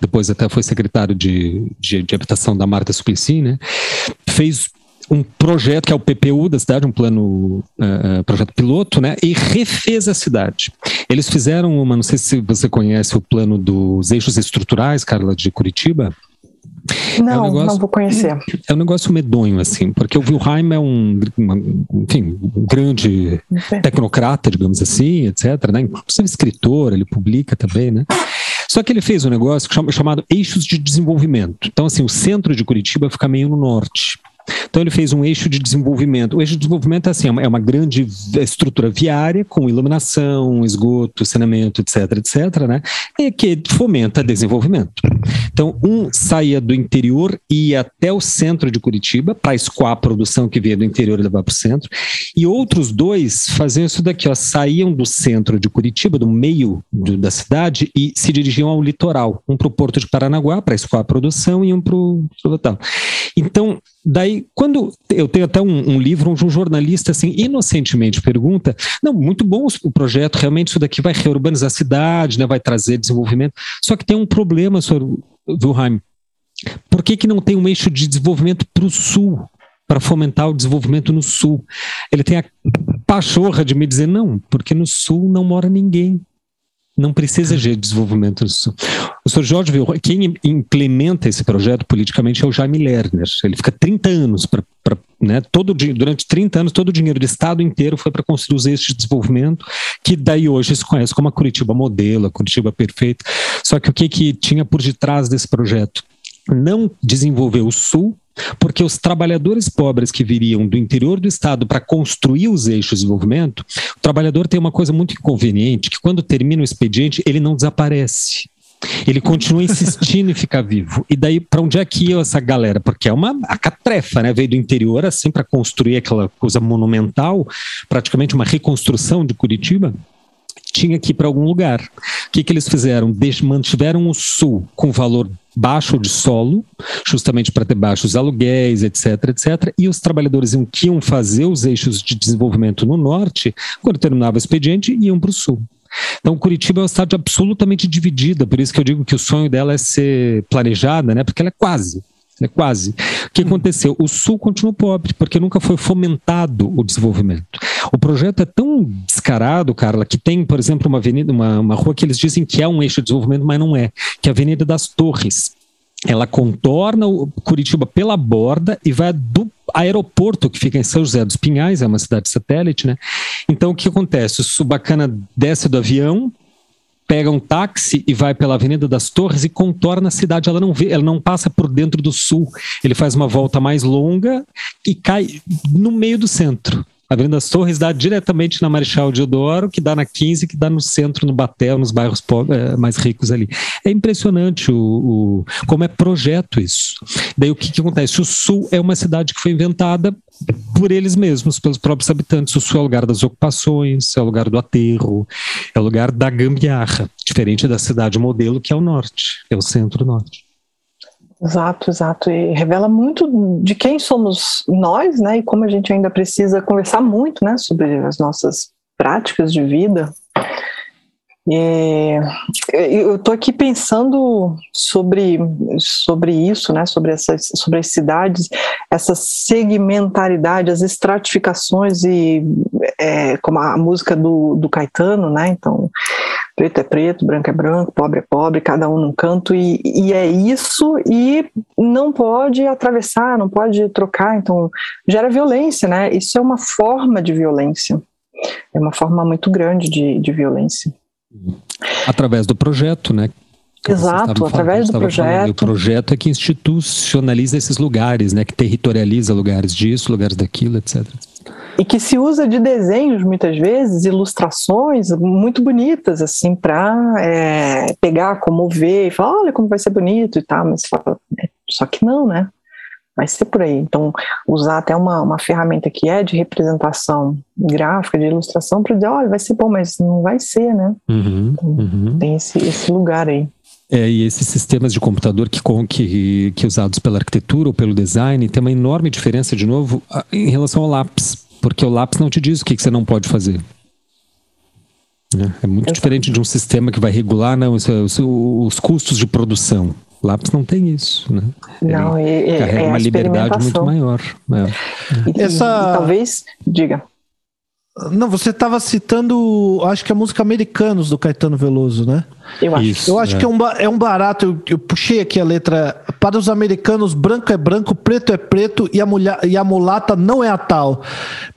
depois até foi secretário de, de, de habitação da Marta Suplicy, né, fez um projeto que é o PPU da cidade, um plano, uh, projeto piloto, né? E refez a cidade. Eles fizeram uma, não sei se você conhece o plano dos eixos estruturais, Carla, de Curitiba. Não, é um negócio, não vou conhecer. É um negócio medonho, assim, porque o Wilhelm é um, uma, enfim, um grande tecnocrata, digamos assim, etc. Né? Inclusive escritor, ele publica também, né? Só que ele fez um negócio chamado Eixos de Desenvolvimento. Então, assim, o centro de Curitiba fica meio no norte. Então ele fez um eixo de desenvolvimento. O eixo de desenvolvimento é assim, é uma, é grande estrutura viária com iluminação, esgoto, saneamento, etc, etc, né? E que fomenta desenvolvimento. Então um saía do interior e ia até o centro de Curitiba para escoar a produção que veio do interior e levar para o centro. E outros dois faziam isso daqui, ó, saíam do centro de Curitiba, do meio do, da cidade e se dirigiam ao litoral, um para o porto de Paranaguá para escoar a produção e um para o tal. Então Daí, quando eu tenho até um, um, livro onde um jornalista, assim, inocentemente pergunta: não, muito bom o projeto, realmente isso daqui vai reurbanizar a cidade, né, vai trazer desenvolvimento. Só que tem um problema, senhor Wilhelm. Por que, que não tem um eixo de desenvolvimento para o sul? Para fomentar o desenvolvimento no sul. Ele tem a pachorra de me dizer: não, porque no sul não mora ninguém não precisa de desenvolvimento Sul. O Sr. Jorge viu, quem implementa esse projeto politicamente é o Jaime Lerner. Ele fica 30 anos para. Né, todo, durante 30 anos, todo o dinheiro do Estado inteiro foi para construir de desenvolvimento, que daí hoje se conhece como a Curitiba Modelo, a Curitiba Perfeita. Só que o que, que tinha por detrás desse projeto? Não desenvolver o Sul, porque os trabalhadores pobres que viriam do interior do estado para construir os eixos de desenvolvimento, o trabalhador tem uma coisa muito inconveniente, que quando termina o expediente, ele não desaparece. Ele continua insistindo em ficar vivo. E daí, para onde é que ia essa galera? Porque é uma catrefa, né? Veio do interior assim para construir aquela coisa monumental, praticamente uma reconstrução de Curitiba. Tinha que ir para algum lugar. O que, que eles fizeram? Deix mantiveram o sul com valor baixo de solo, justamente para ter baixos aluguéis, etc, etc. E os trabalhadores que iam fazer os eixos de desenvolvimento no norte, quando terminava o expediente, iam para o sul. Então, Curitiba é uma cidade absolutamente dividida, por isso que eu digo que o sonho dela é ser planejada, né? Porque ela é quase. É quase. O que aconteceu? O Sul continua pobre, porque nunca foi fomentado o desenvolvimento. O projeto é tão descarado, Carla, que tem, por exemplo, uma avenida, uma, uma rua que eles dizem que é um eixo de desenvolvimento, mas não é, que é a Avenida das Torres. Ela contorna o Curitiba pela borda e vai do aeroporto que fica em São José dos Pinhais, é uma cidade satélite, né? Então o que acontece? O Subacana desce do avião, pega um táxi e vai pela Avenida das Torres e contorna a cidade. Ela não vê, ela não passa por dentro do sul. Ele faz uma volta mais longa e cai no meio do centro. Avenida das Torres dá diretamente na Marechal Deodoro, que dá na 15, que dá no centro, no Batel, nos bairros é, mais ricos ali. É impressionante o, o, como é projeto isso. Daí o que, que acontece? O Sul é uma cidade que foi inventada por eles mesmos, pelos próprios habitantes. O Sul é o lugar das ocupações, é o lugar do aterro, é o lugar da gambiarra, diferente da cidade modelo, que é o norte, é o centro-norte. Exato, exato. E revela muito de quem somos nós, né? E como a gente ainda precisa conversar muito, né? Sobre as nossas práticas de vida. E eu estou aqui pensando sobre, sobre isso, né? Sobre essas, sobre as cidades, essa segmentaridade, as estratificações e é, como a música do, do Caetano, né? Então preto é preto, branco é branco, pobre é pobre, cada um num canto, e, e é isso, e não pode atravessar, não pode trocar, então gera violência, né? Isso é uma forma de violência, é uma forma muito grande de, de violência. Através do projeto, né? Exato, através do projeto. Falando. O projeto é que institucionaliza esses lugares, né? Que territorializa lugares disso, lugares daquilo, etc e que se usa de desenhos muitas vezes, ilustrações muito bonitas assim para é, pegar, comover e falar, olha como vai ser bonito e tal, mas fala, é, só que não, né? Vai ser por aí. Então, usar até uma, uma ferramenta que é de representação gráfica, de ilustração, para dizer, olha, vai ser bom, mas não vai ser, né? Uhum, então, uhum. Tem esse, esse lugar aí. É, e esses sistemas de computador que, que, que usados pela arquitetura ou pelo design tem uma enorme diferença, de novo, em relação ao lápis porque o lápis não te diz o que, que você não pode fazer. Né? É muito diferente de um sistema que vai regular não, os, os, os custos de produção. Lápis não tem isso, né? Não, Ele e, carrega é uma liberdade muito maior. É. E, Essa... E, talvez, diga. Não, você estava citando, acho que a música Americanos do Caetano Veloso, né? Eu acho. Isso, eu acho é. que é um, é um barato. Eu, eu, puxei aqui a letra. Para os americanos, branco é branco, preto é preto e a, mulher, e a mulata não é a tal.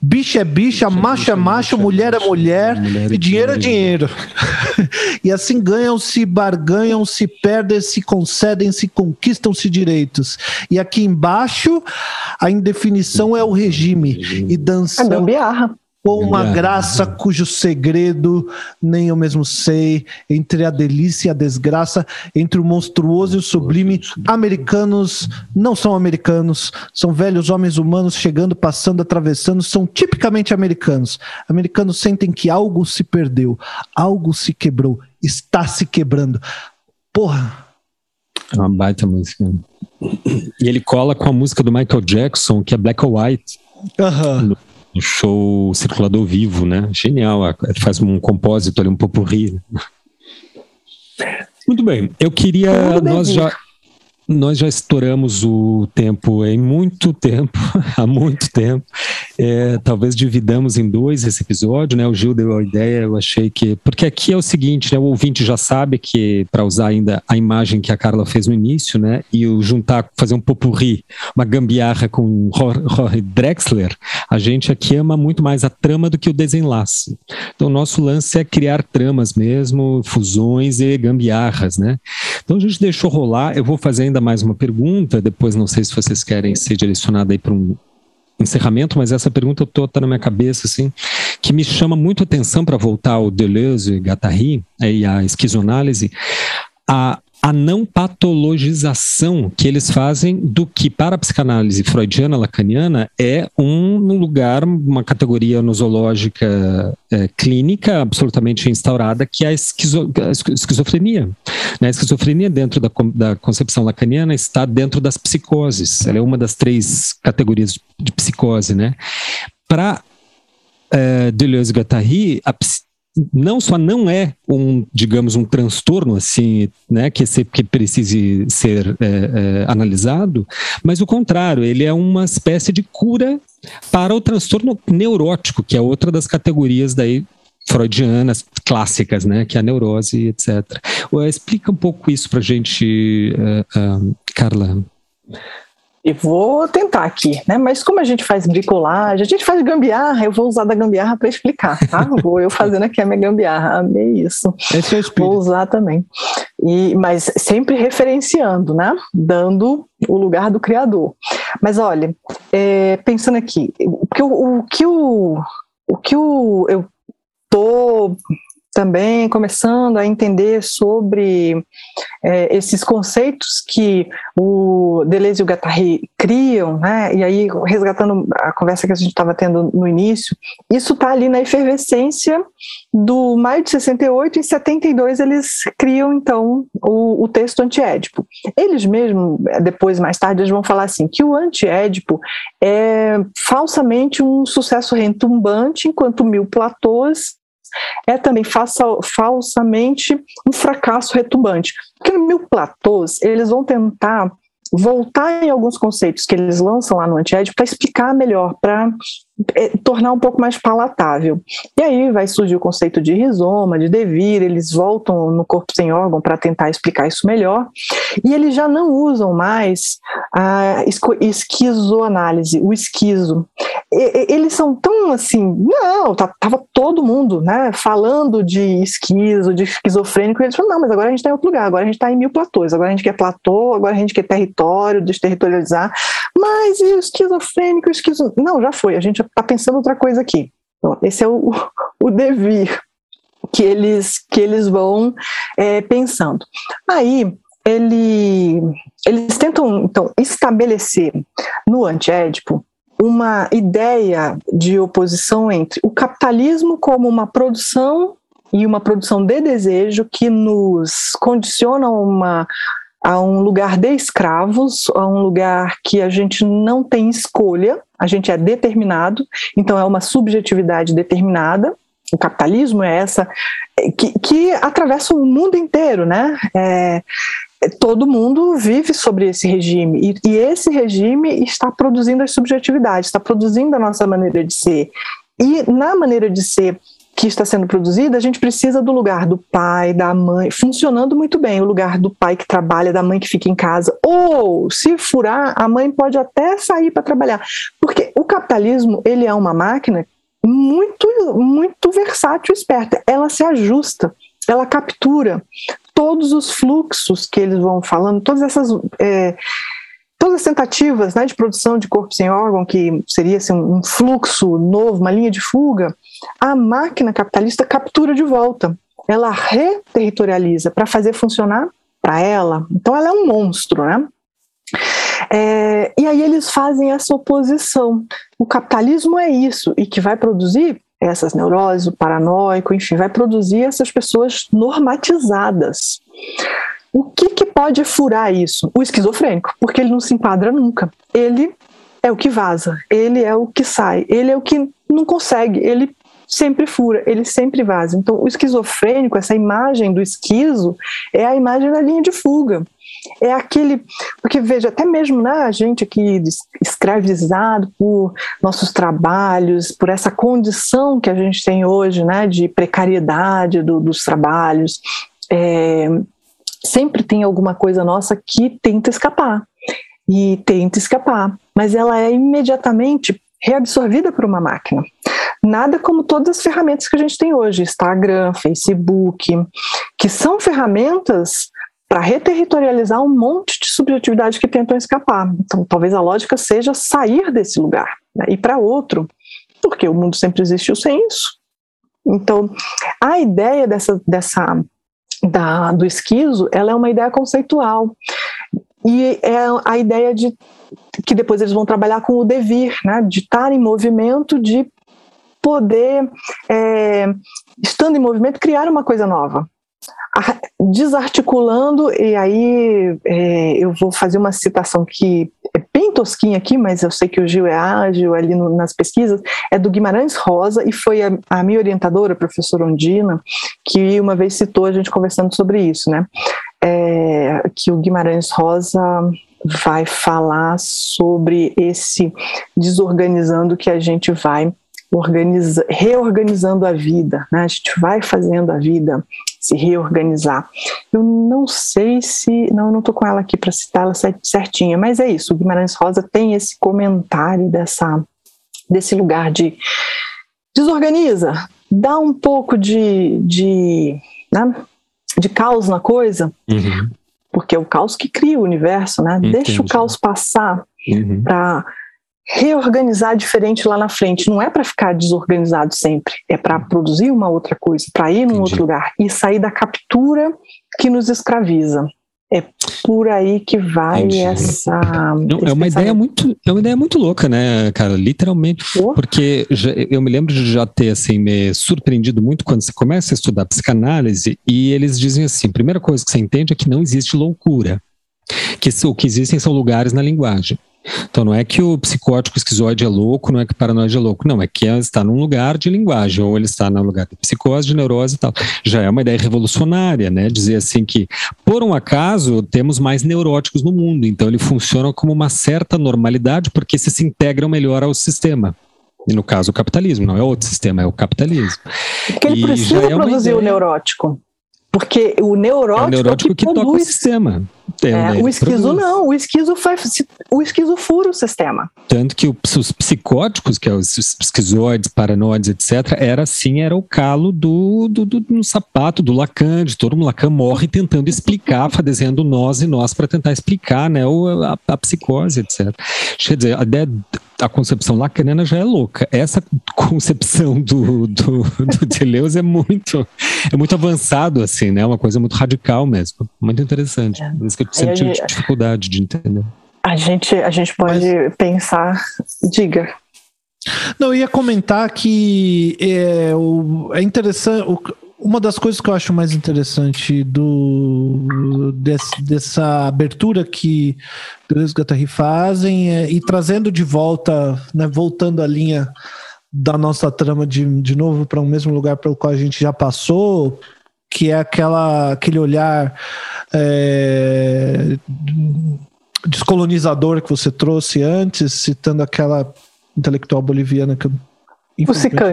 Bicho é bicha, macho é macho, mulher é mulher, mulher e dinheiro é dinheiro. e assim ganham-se, barganham-se, perdem-se, concedem-se, conquistam-se direitos. E aqui embaixo, a indefinição é o regime. E dança. É gambiarra com uma graça cujo segredo nem eu mesmo sei, entre a delícia e a desgraça, entre o monstruoso e o sublime, americanos não são americanos, são velhos homens humanos chegando, passando, atravessando, são tipicamente americanos. Americanos sentem que algo se perdeu, algo se quebrou, está se quebrando. Porra! É uma baita música. E ele cola com a música do Michael Jackson, que é Black or White. Aham. Uhum no show Circulador Vivo, né? Genial, faz um compósito ali, um popurri. Muito bem, eu queria. Nós já, nós já estouramos o tempo em muito tempo, há muito tempo. É, talvez dividamos em dois esse episódio, né? O Gil deu a ideia, eu achei que. Porque aqui é o seguinte, né? O ouvinte já sabe que, para usar ainda a imagem que a Carla fez no início, né? E o juntar, fazer um popurri, uma gambiarra com Rory Drexler, a gente aqui ama muito mais a trama do que o desenlace. Então, nosso lance é criar tramas mesmo, fusões e gambiarras, né? Então, a gente deixou rolar. Eu vou fazer ainda mais uma pergunta, depois não sei se vocês querem ser direcionado aí para um encerramento, mas essa pergunta toda está na minha cabeça, assim, que me chama muito atenção para voltar ao Deleuze e Guattari e a esquizoanálise, a, a não patologização que eles fazem do que, para a psicanálise freudiana lacaniana, é um, lugar, uma categoria nosológica é, clínica absolutamente instaurada, que é a, esquizo, a esquizofrenia. Né? A esquizofrenia, dentro da, da concepção lacaniana, está dentro das psicoses. Ela é uma das três categorias de psicose. Né? Para é, Deleuze-Guattari, a não só não é um, digamos, um transtorno assim, né, que, se, que precise ser é, é, analisado, mas o contrário, ele é uma espécie de cura para o transtorno neurótico, que é outra das categorias daí freudianas clássicas, né, que é a neurose, etc. Explica um pouco isso para gente, uh, uh, Carla. E vou tentar aqui, né? Mas como a gente faz bricolagem, a gente faz gambiarra, eu vou usar da gambiarra para explicar, tá? vou eu fazendo aqui a minha gambiarra, amei isso. Esse é o espírito. Vou usar também. E, mas sempre referenciando, né? Dando o lugar do criador. Mas olha, é, pensando aqui, o que, o, o que o, o que o, eu tô também começando a entender sobre é, esses conceitos que o Deleuze e o Guattari criam, né? E aí resgatando a conversa que a gente estava tendo no início, isso está ali na efervescência do maio de 68 e 72 eles criam então o, o texto antiédipo. Eles mesmos depois mais tarde eles vão falar assim que o antiédipo é falsamente um sucesso retumbante enquanto mil platôs é também falsa, falsamente um fracasso retumbante. Porque no Mil Platôs, eles vão tentar voltar em alguns conceitos que eles lançam lá no Antied para explicar melhor, para tornar um pouco mais palatável. E aí vai surgir o conceito de rizoma, de devir, eles voltam no corpo sem órgão para tentar explicar isso melhor, e eles já não usam mais a esquizoanálise, o esquizo. E, eles são tão assim, não, tá, tava todo mundo né, falando de esquizo, de esquizofrênico, e eles falam, não, mas agora a gente está em outro lugar, agora a gente está em mil platôs, agora a gente quer platô, agora a gente quer território, desterritorializar, mas e o esquizofrênico, o esquizo... Não, já foi, a gente está pensando outra coisa aqui. Então, esse é o, o devir que eles, que eles vão é, pensando. Aí, ele, eles tentam, então, estabelecer no antiédipo uma ideia de oposição entre o capitalismo como uma produção e uma produção de desejo que nos condiciona a uma a um lugar de escravos, a um lugar que a gente não tem escolha, a gente é determinado, então é uma subjetividade determinada. O capitalismo é essa que, que atravessa o mundo inteiro, né? É, todo mundo vive sobre esse regime e, e esse regime está produzindo as subjetividades, está produzindo a nossa maneira de ser. E na maneira de ser que está sendo produzida, a gente precisa do lugar do pai, da mãe, funcionando muito bem, o lugar do pai que trabalha, da mãe que fica em casa. Ou, se furar, a mãe pode até sair para trabalhar. Porque o capitalismo, ele é uma máquina muito, muito versátil esperta. Ela se ajusta, ela captura todos os fluxos que eles vão falando, todas essas. É, todas as tentativas né, de produção de corpo sem órgão, que seria assim, um fluxo novo, uma linha de fuga, a máquina capitalista captura de volta. Ela reterritorializa para fazer funcionar para ela. Então ela é um monstro, né? É, e aí eles fazem essa oposição. O capitalismo é isso, e que vai produzir essas neuroses, o paranoico, enfim, vai produzir essas pessoas normatizadas. O que, que pode furar isso? O esquizofrênico, porque ele não se enquadra nunca. Ele é o que vaza, ele é o que sai, ele é o que não consegue, ele sempre fura, ele sempre vaza. Então, o esquizofrênico, essa imagem do esquizo, é a imagem da linha de fuga. É aquele. Porque, veja, até mesmo né, a gente aqui escravizado por nossos trabalhos, por essa condição que a gente tem hoje né, de precariedade do, dos trabalhos, é, sempre tem alguma coisa nossa que tenta escapar. E tenta escapar, mas ela é imediatamente reabsorvida por uma máquina. Nada como todas as ferramentas que a gente tem hoje, Instagram, Facebook, que são ferramentas para reterritorializar um monte de subjetividade que tentam escapar. Então, talvez a lógica seja sair desse lugar né, e para outro, porque o mundo sempre existiu sem isso. Então, a ideia dessa, dessa da, do esquizo, ela é uma ideia conceitual. E é a ideia de que depois eles vão trabalhar com o devir, né, de estar em movimento, de poder, é, estando em movimento, criar uma coisa nova. Desarticulando, e aí é, eu vou fazer uma citação que é bem tosquinha aqui, mas eu sei que o Gil é ágil ali no, nas pesquisas, é do Guimarães Rosa, e foi a, a minha orientadora, a professora Ondina, que uma vez citou a gente conversando sobre isso, né? É, que o Guimarães Rosa vai falar sobre esse desorganizando que a gente vai organiza, reorganizando a vida, né? a gente vai fazendo a vida se reorganizar. Eu não sei se. Não, não estou com ela aqui para citar ela certinha, mas é isso. O Guimarães Rosa tem esse comentário dessa, desse lugar de desorganiza, dá um pouco de, de, né, de caos na coisa, uhum. porque é o caos que cria o universo, né? Entendi. Deixa o caos passar uhum. para reorganizar diferente lá na frente. Não é para ficar desorganizado sempre, é para produzir uma outra coisa, para ir num Entendi. outro lugar e sair da captura que nos escraviza. É por aí que vai Entendi. essa. Não, é uma ideia muito, é uma ideia muito louca, né, cara? Literalmente, oh. porque já, eu me lembro de já ter assim me surpreendido muito quando você começa a estudar psicanálise e eles dizem assim: primeira coisa que você entende é que não existe loucura, que o que existem são lugares na linguagem. Então não é que o psicótico esquizoide é louco, não é que o paranoide é louco, não, é que está num lugar de linguagem, ou ele está no lugar de psicose, de neurose e tal. Já é uma ideia revolucionária, né? Dizer assim que, por um acaso, temos mais neuróticos no mundo, então ele funciona como uma certa normalidade porque se, se integram melhor ao sistema. E no caso, o capitalismo, não é outro sistema, é o capitalismo. Porque ele e precisa é produzir o neurótico. Porque o neurótico, é o neurótico que, que produz. toca o sistema. É, o esquizo produz. não, o esquizo, faz, o esquizo fura o sistema. Tanto que os psicóticos, que é os esquizoides, paranoides, etc., era assim, era o calo do, do, do no sapato do Lacan, de todo mundo. Lacan morre tentando explicar, desenhando nós e nós para tentar explicar né, a, a, psicose, etc. Quer dizer, a ideia a concepção lacaniana já é louca. Essa concepção do, do, do Deleuze é muito, é muito avançado, assim, né? É uma coisa muito radical mesmo. Muito interessante. É. Por isso que eu sempre tive dificuldade de entender. A gente, a gente pode Mas... pensar, diga. Não, eu ia comentar que é, o, é interessante. O, uma das coisas que eu acho mais interessante do desse, dessa abertura que Deleuze e Guattari fazem é, e trazendo de volta, né, voltando a linha da nossa trama de, de novo para o um mesmo lugar pelo qual a gente já passou, que é aquela, aquele olhar é, descolonizador que você trouxe antes, citando aquela intelectual boliviana que eu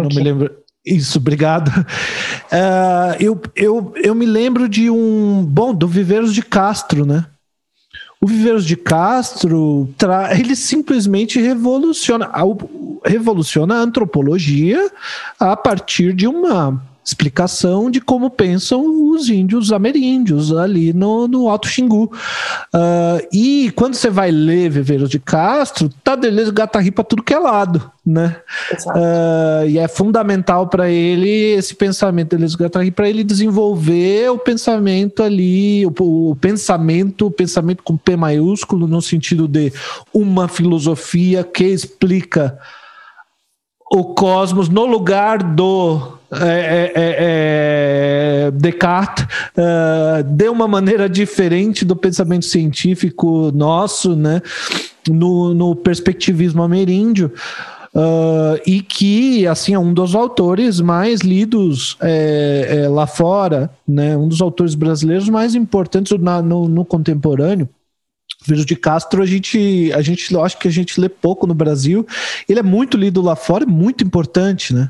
não me lembro. Isso, obrigado. Uh, eu, eu, eu me lembro de um. Bom, do Viveiros de Castro, né? O Viveiros de Castro, tra... ele simplesmente revoluciona, revoluciona a antropologia a partir de uma explicação de como pensam os índios ameríndios ali no, no Alto Xingu. Uh, e quando você vai ler Viveiros de Castro, tá Deleuze Gattari para tudo que é lado, né? Uh, e é fundamental para ele esse pensamento Deleuze Gattari para ele desenvolver o pensamento ali, o, o pensamento, o pensamento com P maiúsculo no sentido de uma filosofia que explica o cosmos no lugar do é, é, é, é, Descartes uh, de uma maneira diferente do pensamento científico nosso, né, no, no perspectivismo ameríndio. Uh, e que assim é um dos autores mais lidos é, é, lá fora, né? Um dos autores brasileiros mais importantes na, no, no contemporâneo. Vírus de Castro, a gente, a gente, eu acho que a gente lê pouco no Brasil. Ele é muito lido lá fora, é muito importante, né?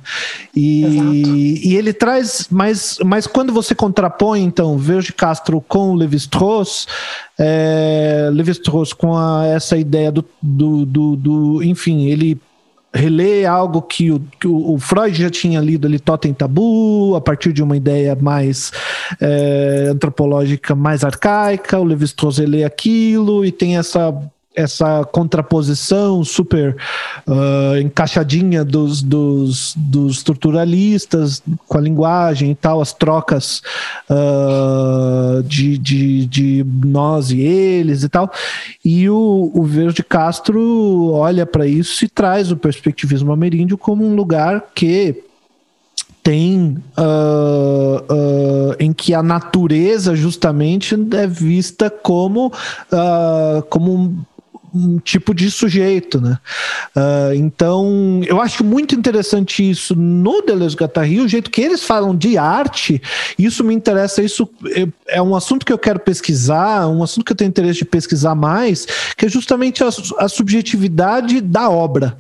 E, e ele traz, mas, mas quando você contrapõe, então, Vírus de Castro com Levi-Strauss, é, Levi-Strauss com a, essa ideia do, do, do, do, enfim, ele reler algo que o, que o, Freud já tinha lido ali, Totem Tabu, a partir de uma ideia mais é, antropológica, mais arcaica, o Levi-Strauss lê aquilo e tem essa essa contraposição super uh, encaixadinha dos, dos, dos estruturalistas com a linguagem e tal, as trocas uh, de, de, de nós e eles e tal. E o, o Verde Castro olha para isso e traz o perspectivismo ameríndio como um lugar que tem uh, uh, em que a natureza justamente é vista como, uh, como um, tipo de sujeito, né? então, eu acho muito interessante isso no Deleuze Guattari, o jeito que eles falam de arte, isso me interessa, isso é, é um assunto que eu quero pesquisar, um assunto que eu tenho interesse de pesquisar mais, que é justamente a, a subjetividade da obra.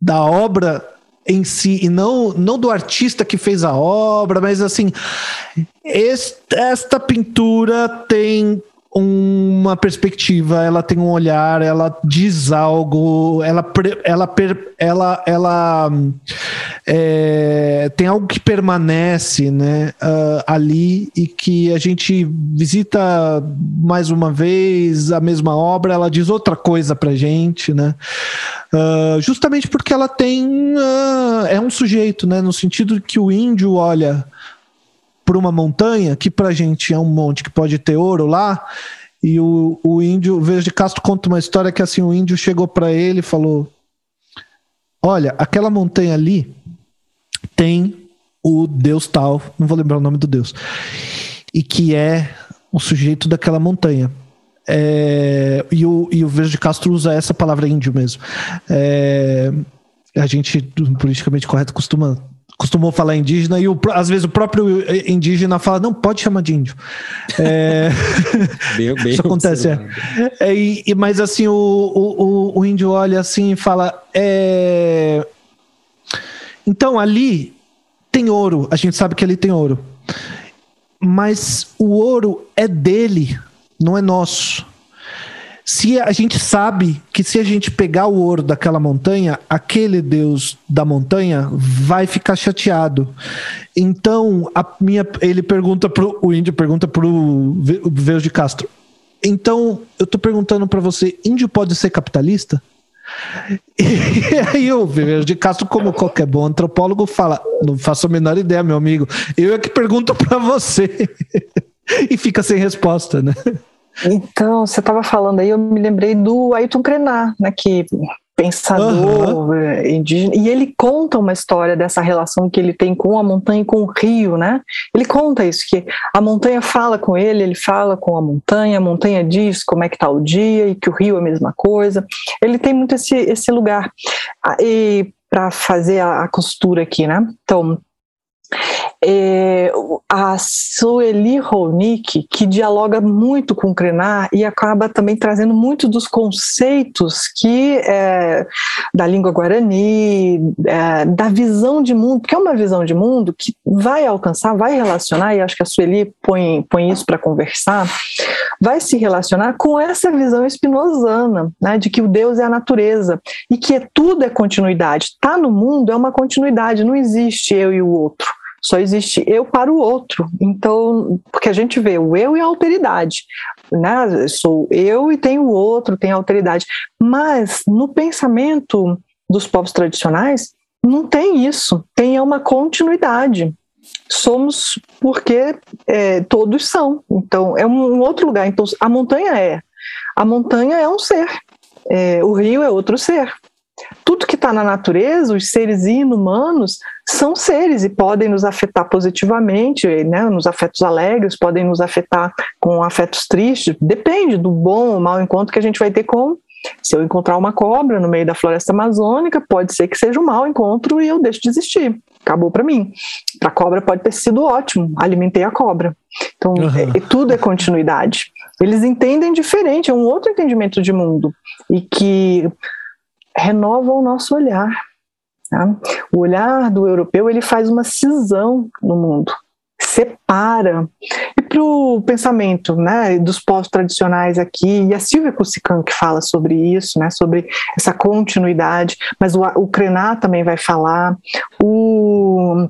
Da obra em si, e não, não do artista que fez a obra, mas assim, esta pintura tem uma perspectiva, ela tem um olhar, ela diz algo, ela, ela, ela, ela é, tem algo que permanece né, uh, ali e que a gente visita mais uma vez a mesma obra, ela diz outra coisa pra gente, né? Uh, justamente porque ela tem. Uh, é um sujeito, né? No sentido que o índio olha por uma montanha, que pra gente é um monte que pode ter ouro lá, e o, o índio, o Verde Castro conta uma história que assim, o índio chegou para ele e falou: Olha, aquela montanha ali tem o Deus tal, não vou lembrar o nome do Deus, e que é o sujeito daquela montanha. É, e, o, e o Verde Castro usa essa palavra índio mesmo. É, a gente, politicamente correto, costuma costumou falar indígena e o, às vezes o próprio indígena fala, não, pode chamar de índio. É... Bem, bem Isso acontece, é. é e, mas assim, o, o, o, índio olha assim e fala, é... então ali tem ouro, a gente sabe que ali tem ouro, mas o ouro é dele, não é nosso se a gente sabe que se a gente pegar o ouro daquela montanha, aquele deus da montanha vai ficar chateado. Então, a minha, ele pergunta pro o índio pergunta pro Veus de Castro. Então, eu tô perguntando para você, índio pode ser capitalista? E aí o Veus de Castro, como qualquer bom antropólogo, fala: "Não faço a menor ideia, meu amigo. Eu é que pergunto para você." e fica sem resposta, né? Então, você estava falando aí, eu me lembrei do Ayrton Krenar, né, que pensador uhum. indígena, e ele conta uma história dessa relação que ele tem com a montanha e com o rio, né? Ele conta isso, que a montanha fala com ele, ele fala com a montanha, a montanha diz como é que está o dia e que o rio é a mesma coisa. Ele tem muito esse, esse lugar. Ah, e para fazer a, a costura aqui, né? Então, é, a Sueli Ronick, que dialoga muito com o Krenar e acaba também trazendo muito dos conceitos que é, da língua guarani, é, da visão de mundo, que é uma visão de mundo que vai alcançar, vai relacionar, e acho que a Sueli põe, põe isso para conversar, vai se relacionar com essa visão espinosana, né, de que o Deus é a natureza e que tudo é continuidade. Está no mundo é uma continuidade, não existe eu e o outro. Só existe eu para o outro. Então, porque a gente vê o eu e a alteridade. Né? Sou eu e tenho o outro, tem alteridade. Mas no pensamento dos povos tradicionais, não tem isso. Tem uma continuidade. Somos porque é, todos são. Então, é um outro lugar. Então, a montanha é. A montanha é um ser. É, o rio é outro ser. Tudo que está na natureza, os seres inumanos, são seres e podem nos afetar positivamente, né, nos afetos alegres, podem nos afetar com afetos tristes, depende do bom ou mau encontro que a gente vai ter com. Se eu encontrar uma cobra no meio da floresta amazônica, pode ser que seja um mau encontro e eu deixo de existir. Acabou para mim. Para a cobra pode ter sido ótimo, alimentei a cobra. Então, uhum. é, tudo é continuidade. Eles entendem diferente, é um outro entendimento de mundo e que renova o nosso olhar. Tá? O olhar do europeu ele faz uma cisão no mundo, separa. E para o pensamento né, dos povos tradicionais aqui, e a Silvia Cusican que fala sobre isso, né, sobre essa continuidade, mas o, o também vai falar, o.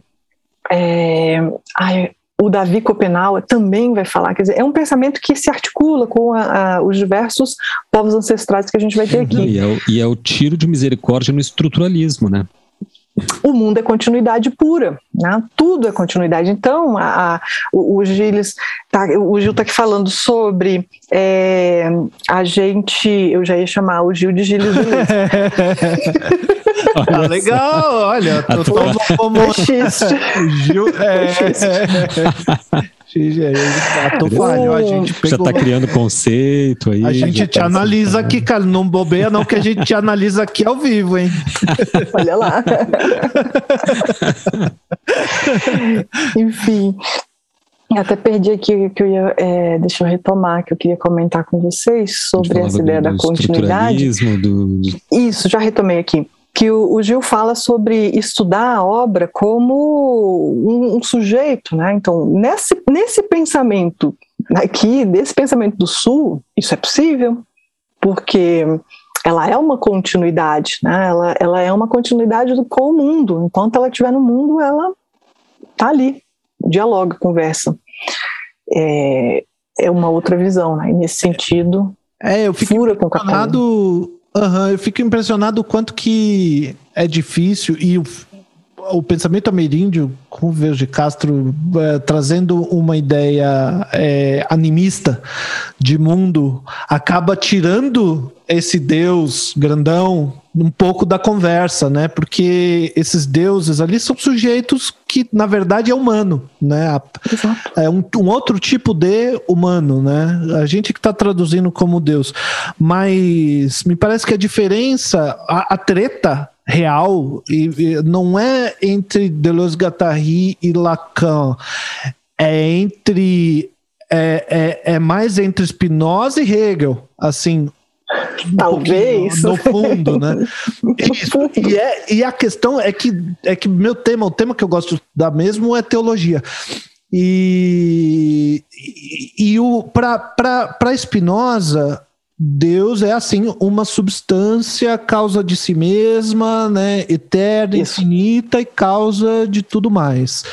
É, ai, o Davi Copenau também vai falar. Quer dizer, é um pensamento que se articula com a, a, os diversos povos ancestrais que a gente vai ter aqui. E é, o, e é o tiro de misericórdia no estruturalismo, né? o mundo é continuidade pura, né? tudo é continuidade. Então, a, a, o, o, Gilles tá, o Gil está aqui falando sobre é, a gente, eu já ia chamar o Gil de Gilles Ah, legal, olha, eu tô como Gil, é, Falho, a gente pegou... Já tá criando conceito aí. A gente te tá analisa aqui, cara. Não bobeia, não, que a gente te analisa aqui ao vivo, hein? Olha lá. Enfim. até perdi aqui que eu ia. É, deixa eu retomar, que eu queria comentar com vocês sobre essa ideia do, da continuidade. Do... Isso, já retomei aqui que o, o, Gil fala sobre estudar a obra como um, um sujeito, né? Então, nesse, nesse pensamento aqui, nesse pensamento do Sul, isso é possível, porque ela é uma continuidade, né? Ela, ela é uma continuidade do, com o mundo. Enquanto ela estiver no mundo, ela tá ali, dialoga, conversa. É, é uma outra visão, né? E nesse sentido, é, eu fico fura com o Uhum, eu fico impressionado o quanto que é difícil e o, o pensamento ameríndio, com o Verde Castro, é, trazendo uma ideia é, animista de mundo, acaba tirando esse Deus grandão um pouco da conversa, né? Porque esses deuses ali são sujeitos que, na verdade, é humano, né? É um, um outro tipo de humano, né? A gente que está traduzindo como Deus. Mas me parece que a diferença, a, a treta real, e, e não é entre Deleuze-Guattari e Lacan, é entre é, é, é mais entre Spinoza e Hegel, assim, Talvez. No, fundo, né? Isso. E, é, e a questão é que, é que meu tema, o tema que eu gosto da mesmo é teologia. E, e, e o para Spinoza, Deus é assim uma substância causa de si mesma, né, eterna, Isso. infinita e causa de tudo mais.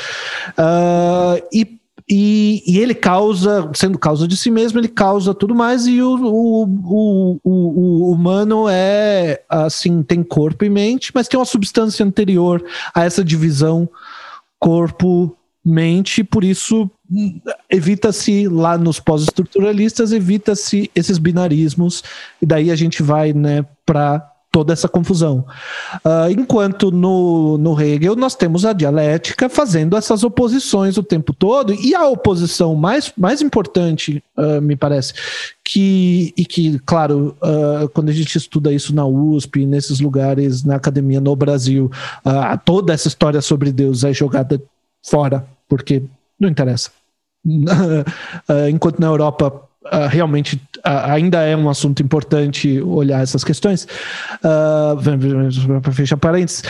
Uh, e e, e, ele causa, sendo causa de si mesmo, ele causa tudo mais, e o, o, o, o, humano é assim, tem corpo e mente, mas tem uma substância anterior a essa divisão corpo-mente, por isso evita-se lá nos pós-estruturalistas, evita-se esses binarismos, e daí a gente vai né, para toda essa confusão. Uh, enquanto no, no Hegel nós temos a dialética fazendo essas oposições o tempo todo, e a oposição mais, mais importante, uh, me parece, que, e que, claro, uh, quando a gente estuda isso na USP, nesses lugares, na academia no Brasil, toda essa história sobre Deus é jogada fora, porque não interessa. enquanto na Europa Uh, realmente uh, ainda é um assunto importante olhar essas questões. Uh, para fechar parênteses.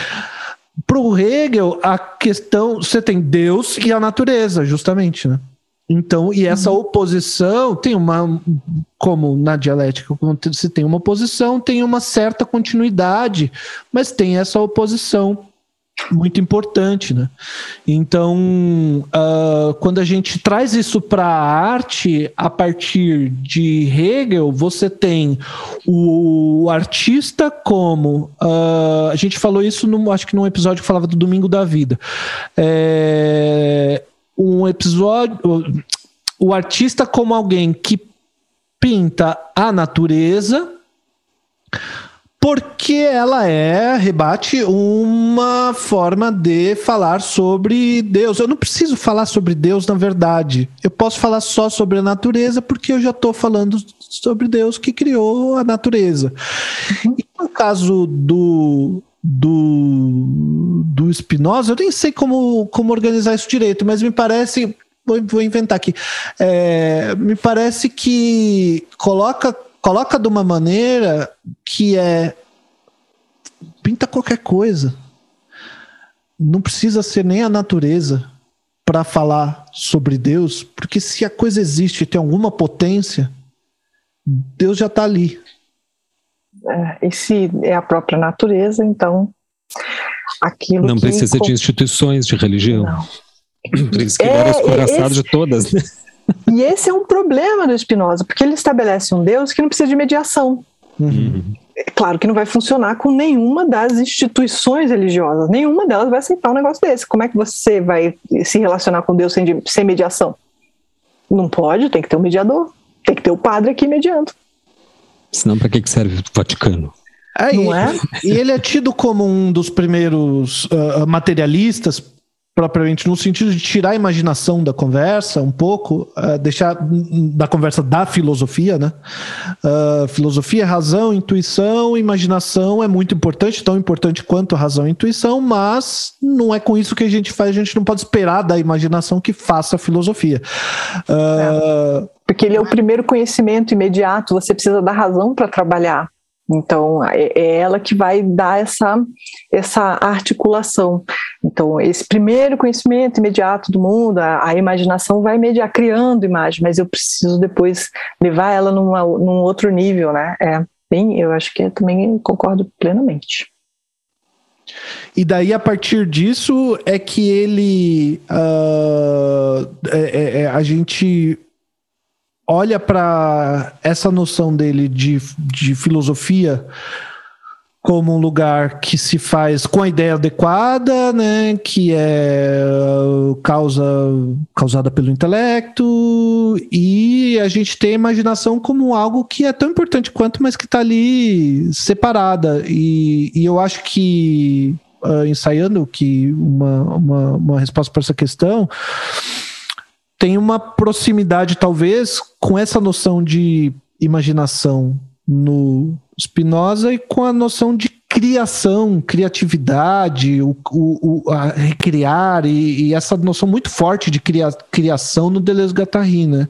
Para o Hegel, a questão. Você tem Deus e a natureza, justamente, né? Então, e essa uhum. oposição tem uma. Como na dialética, se tem uma oposição, tem uma certa continuidade, mas tem essa oposição muito importante, né? Então, uh, quando a gente traz isso para a arte, a partir de Hegel, você tem o artista como uh, a gente falou isso, no, acho que num episódio que falava do Domingo da Vida, é, um episódio, o artista como alguém que pinta a natureza porque ela é, rebate uma forma de falar sobre Deus. Eu não preciso falar sobre Deus, na verdade. Eu posso falar só sobre a natureza, porque eu já estou falando sobre Deus que criou a natureza. E no caso do, do, do Spinoza, eu nem sei como, como organizar isso direito, mas me parece. Vou, vou inventar aqui. É, me parece que coloca coloca de uma maneira que é pinta qualquer coisa. Não precisa ser nem a natureza para falar sobre Deus, porque se a coisa existe e tem alguma potência, Deus já está ali. É, e se é a própria natureza, então aquilo não precisa de instituições de religião. Não. Por isso que é, ele era escoraçado de todas, né? E esse é um problema do Spinoza, porque ele estabelece um Deus que não precisa de mediação. Uhum. É claro que não vai funcionar com nenhuma das instituições religiosas, nenhuma delas vai aceitar um negócio desse. Como é que você vai se relacionar com Deus sem, sem mediação? Não pode, tem que ter um mediador, tem que ter o padre aqui mediando. Senão, para que serve o Vaticano? É, não e, é? E ele é tido como um dos primeiros uh, materialistas propriamente no sentido de tirar a imaginação da conversa um pouco, uh, deixar da conversa da filosofia, né? Uh, filosofia, razão, intuição, imaginação é muito importante, tão importante quanto razão e intuição, mas não é com isso que a gente faz, a gente não pode esperar da imaginação que faça a filosofia. Uh, é. Porque ele é o primeiro conhecimento imediato, você precisa da razão para trabalhar. Então, é, é ela que vai dar essa, essa articulação. Então, esse primeiro conhecimento imediato do mundo, a, a imaginação vai mediar, criando imagem, mas eu preciso depois levar ela numa, num outro nível, né? É, bem, eu acho que eu também concordo plenamente. E daí, a partir disso, é que ele. Uh, é, é, a gente olha para essa noção dele de, de filosofia como um lugar que se faz com a ideia adequada, né, que é causa causada pelo intelecto e a gente tem a imaginação como algo que é tão importante quanto, mas que está ali separada. E, e eu acho que uh, ensaiando que uma, uma, uma resposta para essa questão tem uma proximidade, talvez, com essa noção de imaginação no Spinoza e com a noção de criação, criatividade, o, o, o a recriar e, e, essa noção muito forte de cria, criação no Deleuze Guattari, né?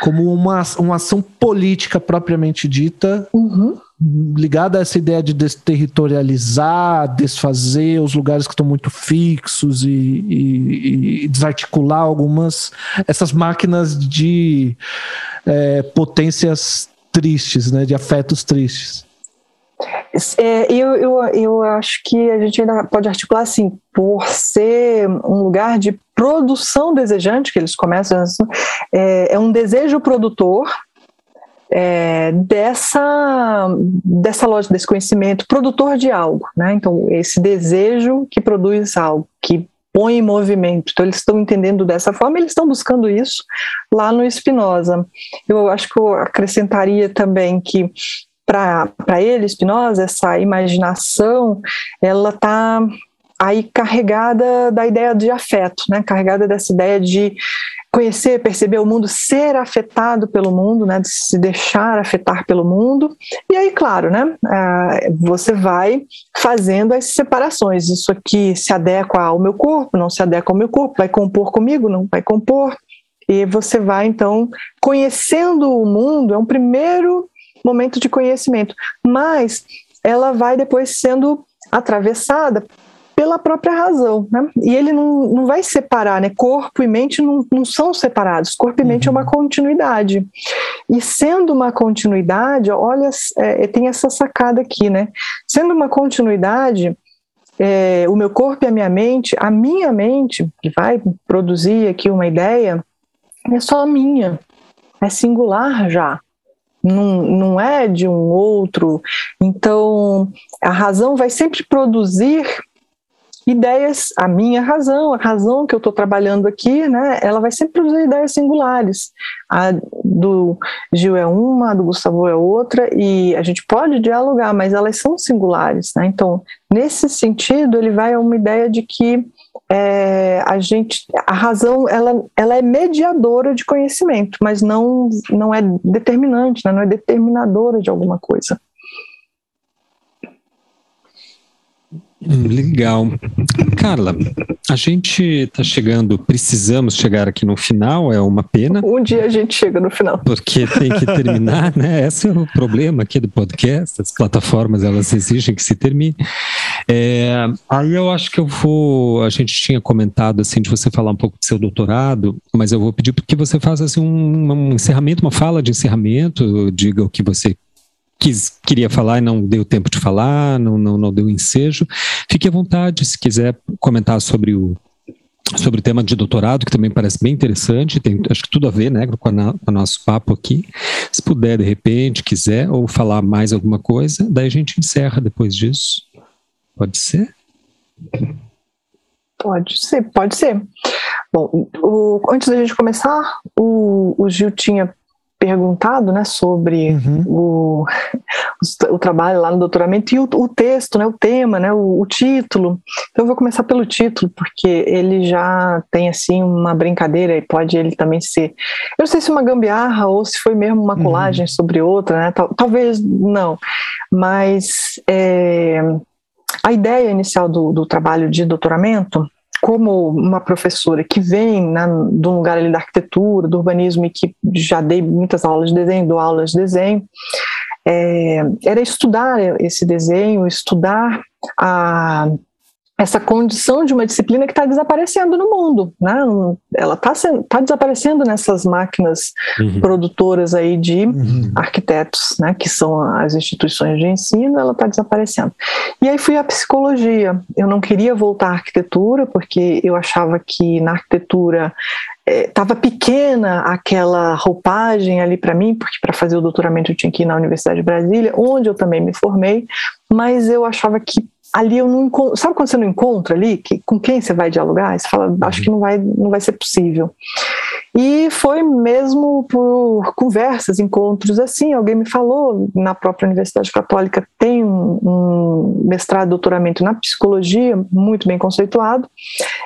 Como uma, uma ação política propriamente dita, uhum. Ligada a essa ideia de desterritorializar, desfazer os lugares que estão muito fixos e, e, e desarticular algumas essas máquinas de é, potências tristes, né? De afetos tristes. É, eu, eu, eu acho que a gente ainda pode articular assim, por ser um lugar de produção desejante, que eles começam, é, é um desejo produtor é, dessa, dessa loja, desse conhecimento, produtor de algo, né? Então, esse desejo que produz algo, que põe em movimento. Então, eles estão entendendo dessa forma, eles estão buscando isso lá no Spinoza. Eu acho que eu acrescentaria também que para ele, Spinoza, essa imaginação, ela está aí carregada da ideia de afeto, né? carregada dessa ideia de conhecer, perceber o mundo, ser afetado pelo mundo, né? de se deixar afetar pelo mundo. E aí, claro, né? você vai fazendo as separações. Isso aqui se adequa ao meu corpo, não se adequa ao meu corpo, vai compor comigo, não vai compor. E você vai, então, conhecendo o mundo, é um primeiro momento de conhecimento, mas ela vai depois sendo atravessada pela própria razão, né? E ele não, não vai separar, né? Corpo e mente não, não são separados. Corpo e mente uhum. é uma uhum. continuidade. E sendo uma continuidade, olha, é, tem essa sacada aqui, né? Sendo uma continuidade, é, o meu corpo e a minha mente, a minha mente, que vai produzir aqui uma ideia, é só a minha, é singular já não, não é de um outro. Então, a razão vai sempre produzir ideias, a minha razão, a razão que eu estou trabalhando aqui, né, ela vai sempre produzir ideias singulares. A do Gil é uma, a do Gustavo é outra, e a gente pode dialogar, mas elas são singulares. Né? Então, nesse sentido, ele vai a uma ideia de que é, a gente, a razão, ela, ela é mediadora de conhecimento, mas não, não é determinante, né? não é determinadora de alguma coisa. Legal. Carla, a gente está chegando, precisamos chegar aqui no final, é uma pena. Um dia a gente chega no final. Porque tem que terminar, né? Esse é o problema aqui do podcast, as plataformas elas exigem que se termine. É, aí eu acho que eu vou, a gente tinha comentado assim de você falar um pouco do seu doutorado, mas eu vou pedir que você faça assim um, um encerramento, uma fala de encerramento, diga o que você quis, queria falar e não deu tempo de falar, não, não, não deu ensejo. Fique à vontade se quiser comentar sobre o, sobre o tema de doutorado, que também parece bem interessante, tem acho que tudo a ver né, com, a, com o nosso papo aqui. Se puder, de repente, quiser, ou falar mais alguma coisa, daí a gente encerra depois disso. Pode ser? Pode ser, pode ser. Bom, o, antes da gente começar, o, o Gil tinha perguntado né, sobre uhum. o, o, trabalho lá no doutoramento e o, o texto, né, o tema, né, o, o, título. Então eu vou começar pelo título, porque ele já tem assim uma brincadeira e pode ele também ser. Eu não sei se uma gambiarra ou se foi mesmo uma uhum. colagem uhum. sobre outra, né? Tal, talvez não. Mas é, a ideia inicial do, do trabalho de doutoramento como uma professora que vem né, de um lugar ali da arquitetura, do urbanismo e que já dei muitas aulas de desenho, dou aulas de desenho, é, era estudar esse desenho, estudar a, essa condição de uma disciplina que está desaparecendo no mundo, né? Ela está tá desaparecendo nessas máquinas uhum. produtoras aí de uhum. arquitetos, né? Que são as instituições de ensino, ela está desaparecendo. E aí fui à psicologia. Eu não queria voltar à arquitetura porque eu achava que na arquitetura estava é, pequena aquela roupagem ali para mim, porque para fazer o doutoramento eu tinha que ir na Universidade de Brasília, onde eu também me formei, mas eu achava que ali eu não encontro, sabe quando você não encontra ali, que, com quem você vai dialogar? Você fala, acho que não vai, não vai ser possível. E foi mesmo por conversas, encontros assim, alguém me falou, na própria Universidade Católica tem um, um mestrado, doutoramento na psicologia, muito bem conceituado,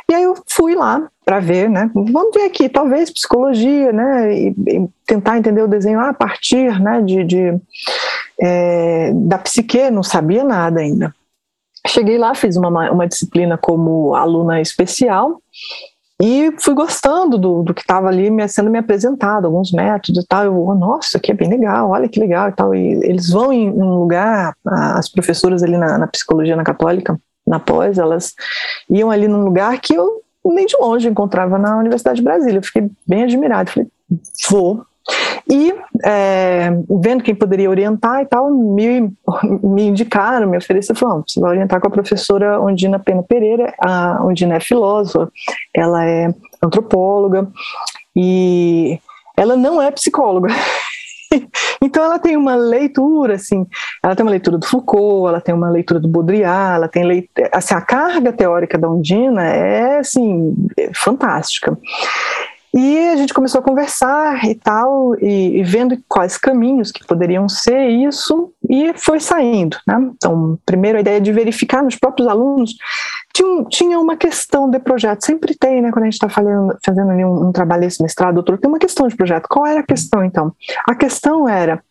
e aí eu fui lá para ver, né, vamos ver aqui, talvez psicologia, né, e, e tentar entender o desenho a partir, né, de, de é, da psique, não sabia nada ainda. Cheguei lá, fiz uma, uma disciplina como aluna especial e fui gostando do, do que estava ali me, sendo me apresentado, alguns métodos e tal. Eu, oh, nossa, aqui é bem legal, olha que legal e tal. E eles vão em um lugar, as professoras ali na, na psicologia na católica, na pós, elas iam ali num lugar que eu nem de longe encontrava na Universidade de Brasília. Eu fiquei bem admirado. Falei, vou, e é, vendo quem poderia orientar e tal, me, me indicaram, me ofereceram, falaram, você vai orientar com a professora Ondina Pena Pereira, a Ondina é filósofa, ela é antropóloga e ela não é psicóloga. então ela tem uma leitura, assim, ela tem uma leitura do Foucault, ela tem uma leitura do Baudrillard, ela tem leitura, assim, a carga teórica da Ondina é, assim, fantástica. E a gente começou a conversar e tal, e, e, vendo quais caminhos que poderiam ser isso, e foi saindo. Né? Então, primeiro a ideia de verificar nos próprios alunos. Tinha, tinha uma questão de projeto, sempre tem, né? Quando a gente está fazendo, fazendo um, um trabalho esse mestrado, outro, tem uma questão de projeto. Qual era a questão, então? A questão era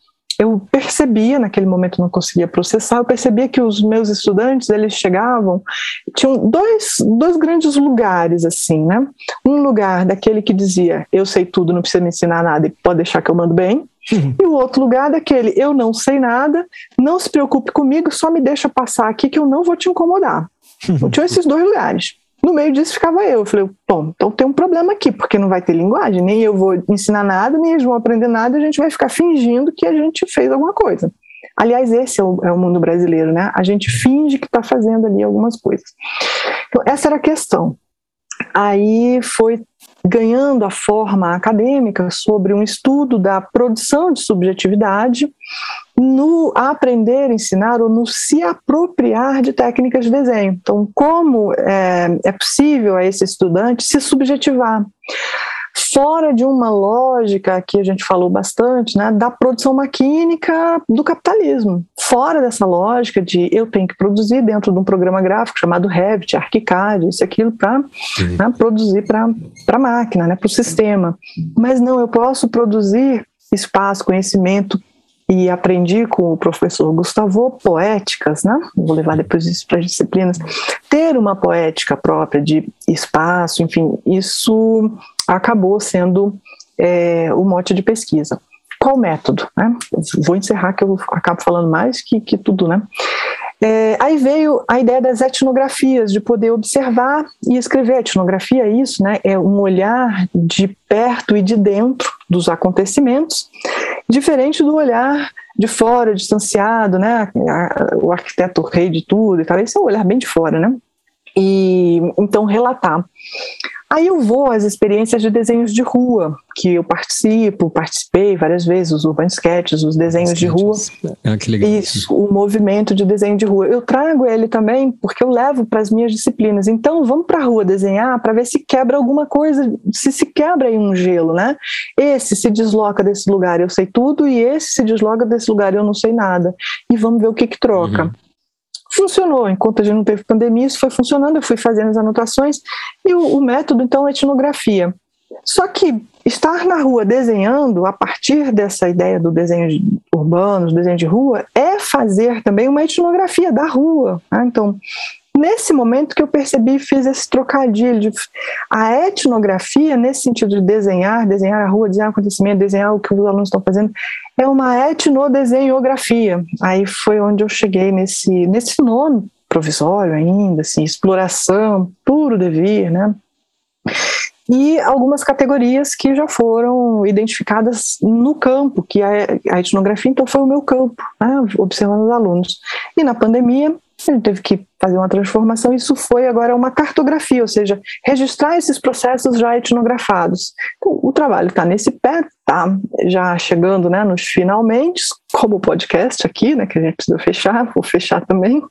eu percebia, naquele momento não conseguia processar, eu percebia que os meus estudantes, eles chegavam, tinham dois, dois grandes lugares, assim, né? Um lugar daquele que dizia, eu sei tudo, não precisa me ensinar nada e pode deixar que eu mando bem, uhum. e o outro lugar daquele, eu não sei nada, não se preocupe comigo, só me deixa passar aqui que eu não vou te incomodar. Uhum. Tinha esses dois lugares. No meio disso ficava eu. Eu falei, bom, então tem um problema aqui, porque não vai ter linguagem, nem eu vou ensinar nada, nem eles vão aprender nada, a gente vai ficar fingindo que a gente fez alguma coisa. Aliás, esse é o, é o mundo brasileiro, né? A gente finge que está fazendo ali algumas coisas. Então, essa era a questão. Aí foi ganhando a forma acadêmica sobre um estudo da produção de subjetividade no aprender, ensinar ou no se apropriar de técnicas de desenho. Então, como é, é possível a esse estudante se subjetivar? Fora de uma lógica que a gente falou bastante, né, da produção maquínica do capitalismo. Fora dessa lógica de eu tenho que produzir dentro de um programa gráfico chamado Revit, ArchiCAD, isso aquilo para né, produzir para a máquina, né, para o sistema. Mas não, eu posso produzir espaço, conhecimento e aprendi com o professor Gustavo poéticas, né? Vou levar depois isso para as disciplinas. Ter uma poética própria de espaço, enfim, isso acabou sendo é, o mote de pesquisa. Qual método? Né? Vou encerrar que eu acabo falando mais que, que tudo, né? É, aí veio a ideia das etnografias, de poder observar e escrever. etnografia é isso, né? É um olhar de perto e de dentro dos acontecimentos, diferente do olhar de fora, distanciado, né? O arquiteto rei de tudo e tal. Esse é o olhar bem de fora, né? E então relatar Aí eu vou às experiências de desenhos de rua, que eu participo, participei várias vezes, os urban sketches, os desenhos de rua. Ah, que legal. Isso, o movimento de desenho de rua. Eu trago ele também porque eu levo para as minhas disciplinas. Então, vamos para a rua desenhar para ver se quebra alguma coisa, se se quebra aí um gelo, né? Esse se desloca desse lugar, eu sei tudo, e esse se desloca desse lugar, eu não sei nada. E vamos ver o que que troca. Uhum funcionou. Enquanto a gente não teve pandemia, isso foi funcionando, eu fui fazendo as anotações, e o, o método, então, é etnografia. Só que estar na rua desenhando, a partir dessa ideia do desenho urbano, do desenho de rua, é fazer também uma etnografia da rua. Né? Então, nesse momento que eu percebi, fiz esse trocadilho. De, a etnografia, nesse sentido de desenhar, desenhar a rua, desenhar o acontecimento, desenhar o que os alunos estão fazendo, é uma etnodesenhografia. Aí foi onde eu cheguei nesse, nesse nome provisório ainda, assim, exploração, puro devir, né? E algumas categorias que já foram identificadas no campo, que é a etnografia, então foi o meu campo, né, observando os alunos. E na pandemia, ele teve que fazer uma transformação, isso foi agora uma cartografia, ou seja, registrar esses processos já etnografados. Então, o trabalho está nesse pé, está já chegando né, nos finalmente, como o podcast aqui, né, que a gente precisa fechar, vou fechar também.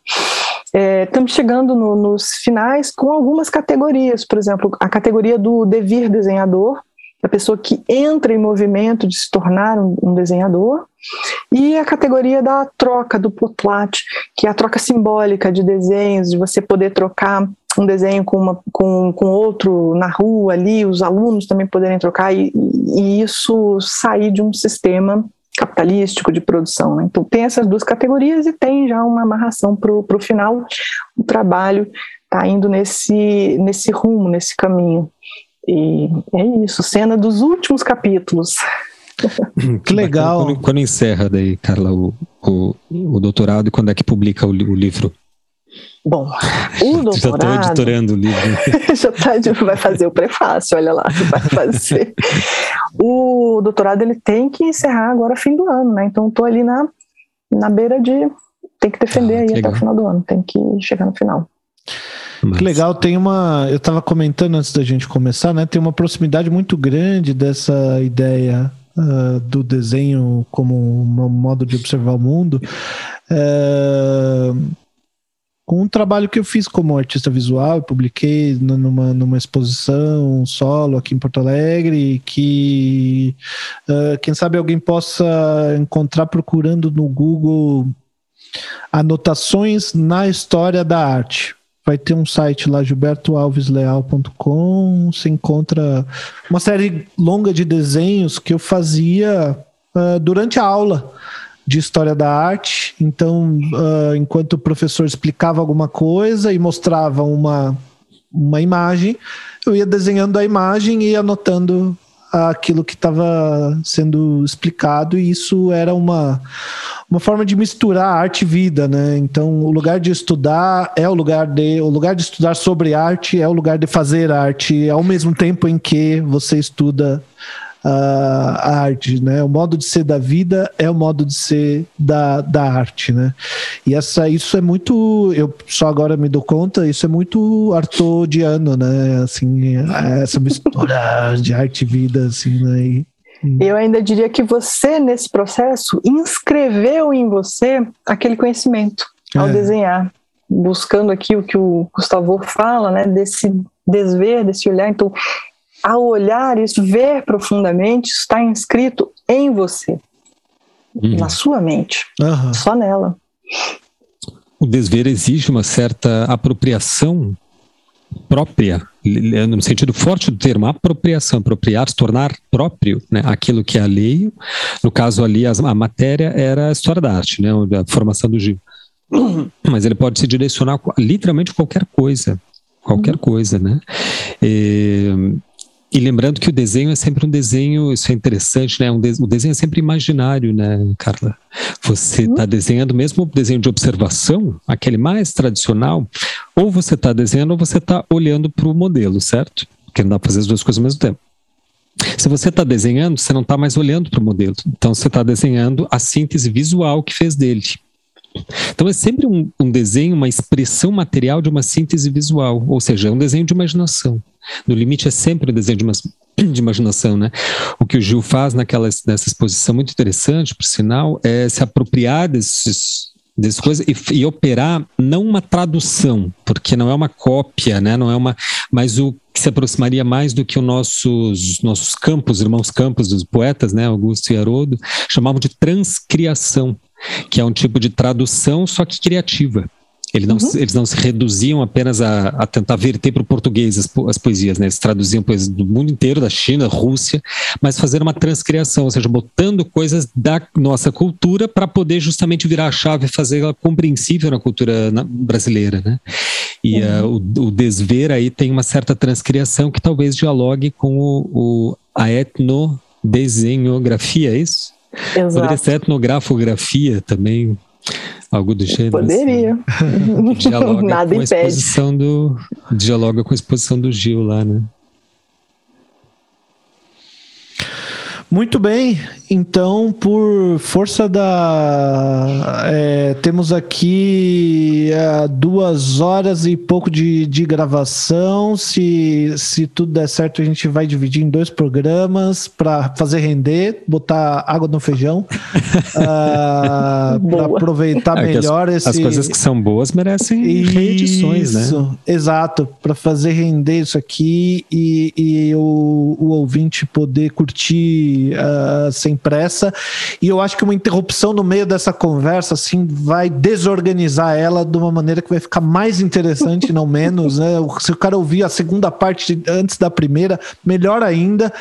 É, estamos chegando no, nos finais com algumas categorias, por exemplo, a categoria do devir desenhador, a pessoa que entra em movimento de se tornar um, um desenhador, e a categoria da troca, do potlat, que é a troca simbólica de desenhos, de você poder trocar um desenho com, uma, com, com outro na rua ali, os alunos também poderem trocar, e, e isso sair de um sistema capitalístico de produção. Né? Então tem essas duas categorias e tem já uma amarração para o final. O trabalho está indo nesse, nesse rumo, nesse caminho. E é isso, cena dos últimos capítulos. Que legal. Quando, quando, encerra daí, Carla, o, o, o, doutorado e quando é que publica o, o livro? Bom, o doutorado... já estou editorando o livro. já tá, vai fazer o prefácio, olha lá, vai fazer. o doutorado ele tem que encerrar agora fim do ano, né? Então estou ali na, na beira de... Tem que defender ah, aí legal. até o final do ano, tem que chegar no final. Mas... Que legal, tem uma. Eu estava comentando antes da gente começar, né? Tem uma proximidade muito grande dessa ideia uh, do desenho como um modo de observar o mundo. Uh, com um trabalho que eu fiz como artista visual, publiquei numa, numa exposição solo aqui em Porto Alegre, que uh, quem sabe alguém possa encontrar procurando no Google anotações na história da arte vai ter um site lá, gilbertoalvesleal.com. Você encontra uma série longa de desenhos que eu fazia uh, durante a aula de história da arte. Então, uh, enquanto o professor explicava alguma coisa e mostrava uma, uma imagem, eu ia desenhando a imagem e anotando aquilo que estava sendo explicado, e isso era uma uma forma de misturar arte e vida, né? Então, o lugar de estudar é o lugar de o lugar de estudar sobre arte é o lugar de fazer arte, ao mesmo tempo em que você estuda a arte, né? O modo de ser da vida é o modo de ser da, da arte, né? E essa isso é muito, eu só agora me dou conta, isso é muito artodiano, né? Assim, essa mistura de arte e vida, assim, né? E, eu ainda diria que você, nesse processo, inscreveu em você aquele conhecimento ao é. desenhar, buscando aqui o que o Gustavo fala, né, desse desver, desse olhar. Então, ao olhar isso, ver profundamente, está inscrito em você, uhum. na sua mente, uhum. só nela. O desver exige uma certa apropriação própria, no sentido forte do termo, apropriação, apropriar, se tornar próprio, né, aquilo que é alheio. No caso ali, a, a matéria era a história da arte, né, a formação do Gil. Mas ele pode se direcionar a literalmente qualquer coisa, qualquer coisa, né? E, e lembrando que o desenho é sempre um desenho, isso é interessante, né? Um de, o desenho é sempre imaginário, né, Carla? Você está uhum. desenhando mesmo o desenho de observação, aquele mais tradicional, ou você está desenhando ou você está olhando para o modelo, certo? Porque não dá para fazer as duas coisas ao mesmo tempo. Se você está desenhando, você não está mais olhando para o modelo. Então você está desenhando a síntese visual que fez dele. Então é sempre um, um, desenho, uma expressão material de uma síntese visual, ou seja, é um desenho de imaginação. No limite é sempre o desenho de, uma, de imaginação, né? O que o Gil faz naquela, nessa exposição muito interessante, por sinal, é se apropriar desses dessas coisas e, e, operar não uma tradução, porque não é uma cópia, né? Não é uma, mas o que se aproximaria mais do que os nossos nossos campos, irmãos campos dos poetas, né? Augusto e Haroldo chamavam de transcriação, que é um tipo de tradução só que criativa. Ele não, uhum. Eles não se reduziam apenas a, a tentar verter para o português as, as, poesias, né? Eles traduziam poesias do mundo inteiro, da China, Rússia, mas fazer uma transcriação, ou seja, botando coisas da nossa cultura para poder justamente virar a chave e fazer ela compreensível na cultura brasileira, né? E uhum. uh, o, o, desver aí tem uma certa transcriação que talvez dialogue com o, o a etnodesenhografia, é isso? Exato. Poderia ser etnografografia também, Algo do gênero. Poderia. Assim. Nada com a exposição do. Dialoga com a exposição do Gil lá, né? Muito bem, então por força da. É, temos aqui é, duas horas e pouco de, de gravação. Se, se tudo der certo, a gente vai dividir em dois programas para fazer render, botar água no feijão, uh, ah, para aproveitar é melhor as, esse. As coisas que são boas merecem reedições, né? Isso, exato, para fazer render isso aqui e, e o, o ouvinte poder curtir uh, sem pressa. E eu acho que uma interrupção no meio dessa conversa, assim, vai desorganizar ela de uma maneira que vai ficar mais interessante, não menos, né? Se o cara ouvir a segunda parte antes da primeira, melhor ainda.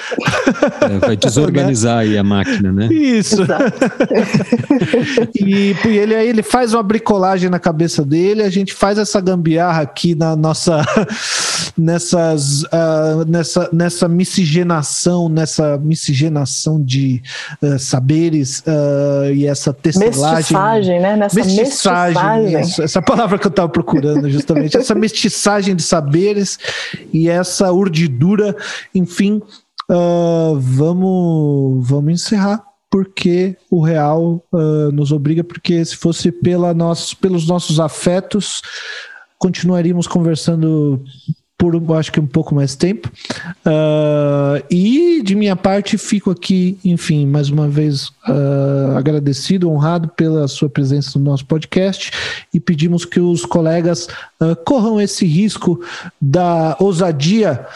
É, vai desorganizar aí a máquina, né? Isso. e, e ele aí ele faz uma bricolagem na cabeça dele, a gente faz essa gambiarra aqui na nossa nessas uh, nessa nessa miscigenação, nessa miscigenação de uh, saberes uh, e essa testelagem. Mestiçagem, né? Nessa mestiçagem. mestiçagem. essa palavra que eu estava procurando, justamente. essa mestiçagem de saberes e essa urdidura, enfim. Uh, vamos, vamos encerrar porque o real uh, nos obriga, porque se fosse pela nosso, pelos nossos afetos, continuaríamos conversando por acho que um pouco mais tempo. Uh, e de minha parte, fico aqui, enfim, mais uma vez uh, agradecido, honrado pela sua presença no nosso podcast e pedimos que os colegas uh, corram esse risco da ousadia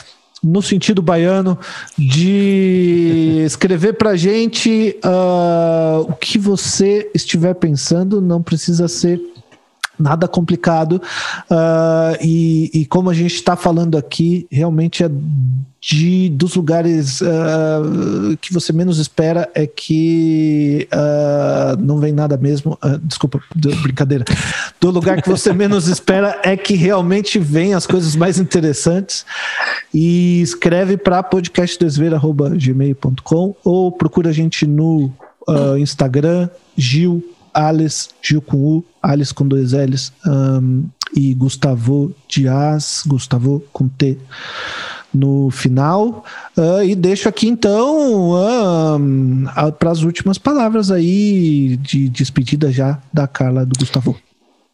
no sentido baiano, de escrever para gente uh, o que você estiver pensando, não precisa ser nada complicado. Uh, e, e, como a gente está falando aqui, realmente é de dos lugares uh, que você menos espera é que uh, não vem nada mesmo. desculpa, brincadeira. Do lugar que você menos espera é que realmente vem as coisas mais interessantes. E escreve para podcastdesver.gmail.com ou procura a gente no Instagram, Gil Alice, Gil com U, Alice com dois L's, um, e Gustavo Dias, Gustavo com T no final. Uh, e deixo aqui então um, para as últimas palavras aí de despedida já da Carla do Gustavo.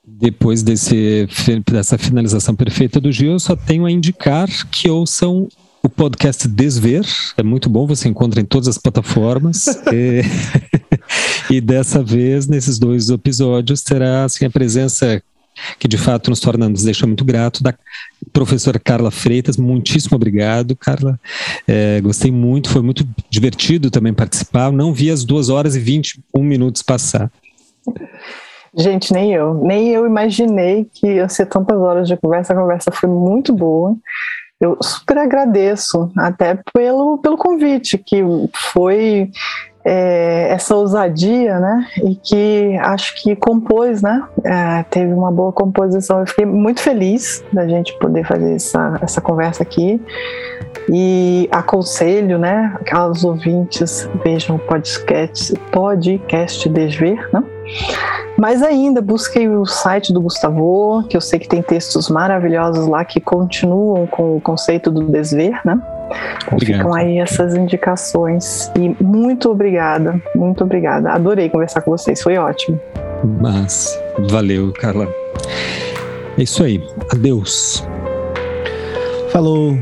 Depois desse, dessa finalização perfeita do Gil, eu só tenho a indicar que ouçam o podcast Desver. É muito bom, você encontra em todas as plataformas. e... E dessa vez, nesses dois episódios, terá assim, a presença que de fato nos torna, nos deixa muito grato, da professora Carla Freitas. Muitíssimo obrigado, Carla. É, gostei muito, foi muito divertido também participar. Não vi as duas horas e 21 minutos passar. Gente, nem eu. Nem eu imaginei que ia ser tantas horas de conversa. A conversa foi muito boa. Eu super agradeço até pelo, pelo convite, que foi é, essa ousadia, né? E que acho que compôs, né? É, teve uma boa composição. Eu fiquei muito feliz da gente poder fazer essa, essa conversa aqui. E aconselho, né? Aquelas ouvintes vejam o podcast, podcast Desver, né? Mas ainda busquei o site do Gustavo, que eu sei que tem textos maravilhosos lá que continuam com o conceito do desver, né? Obrigado. Ficam aí essas indicações. E muito obrigada, muito obrigada. Adorei conversar com vocês, foi ótimo. Mas valeu, Carla. É isso aí. Adeus. Falou.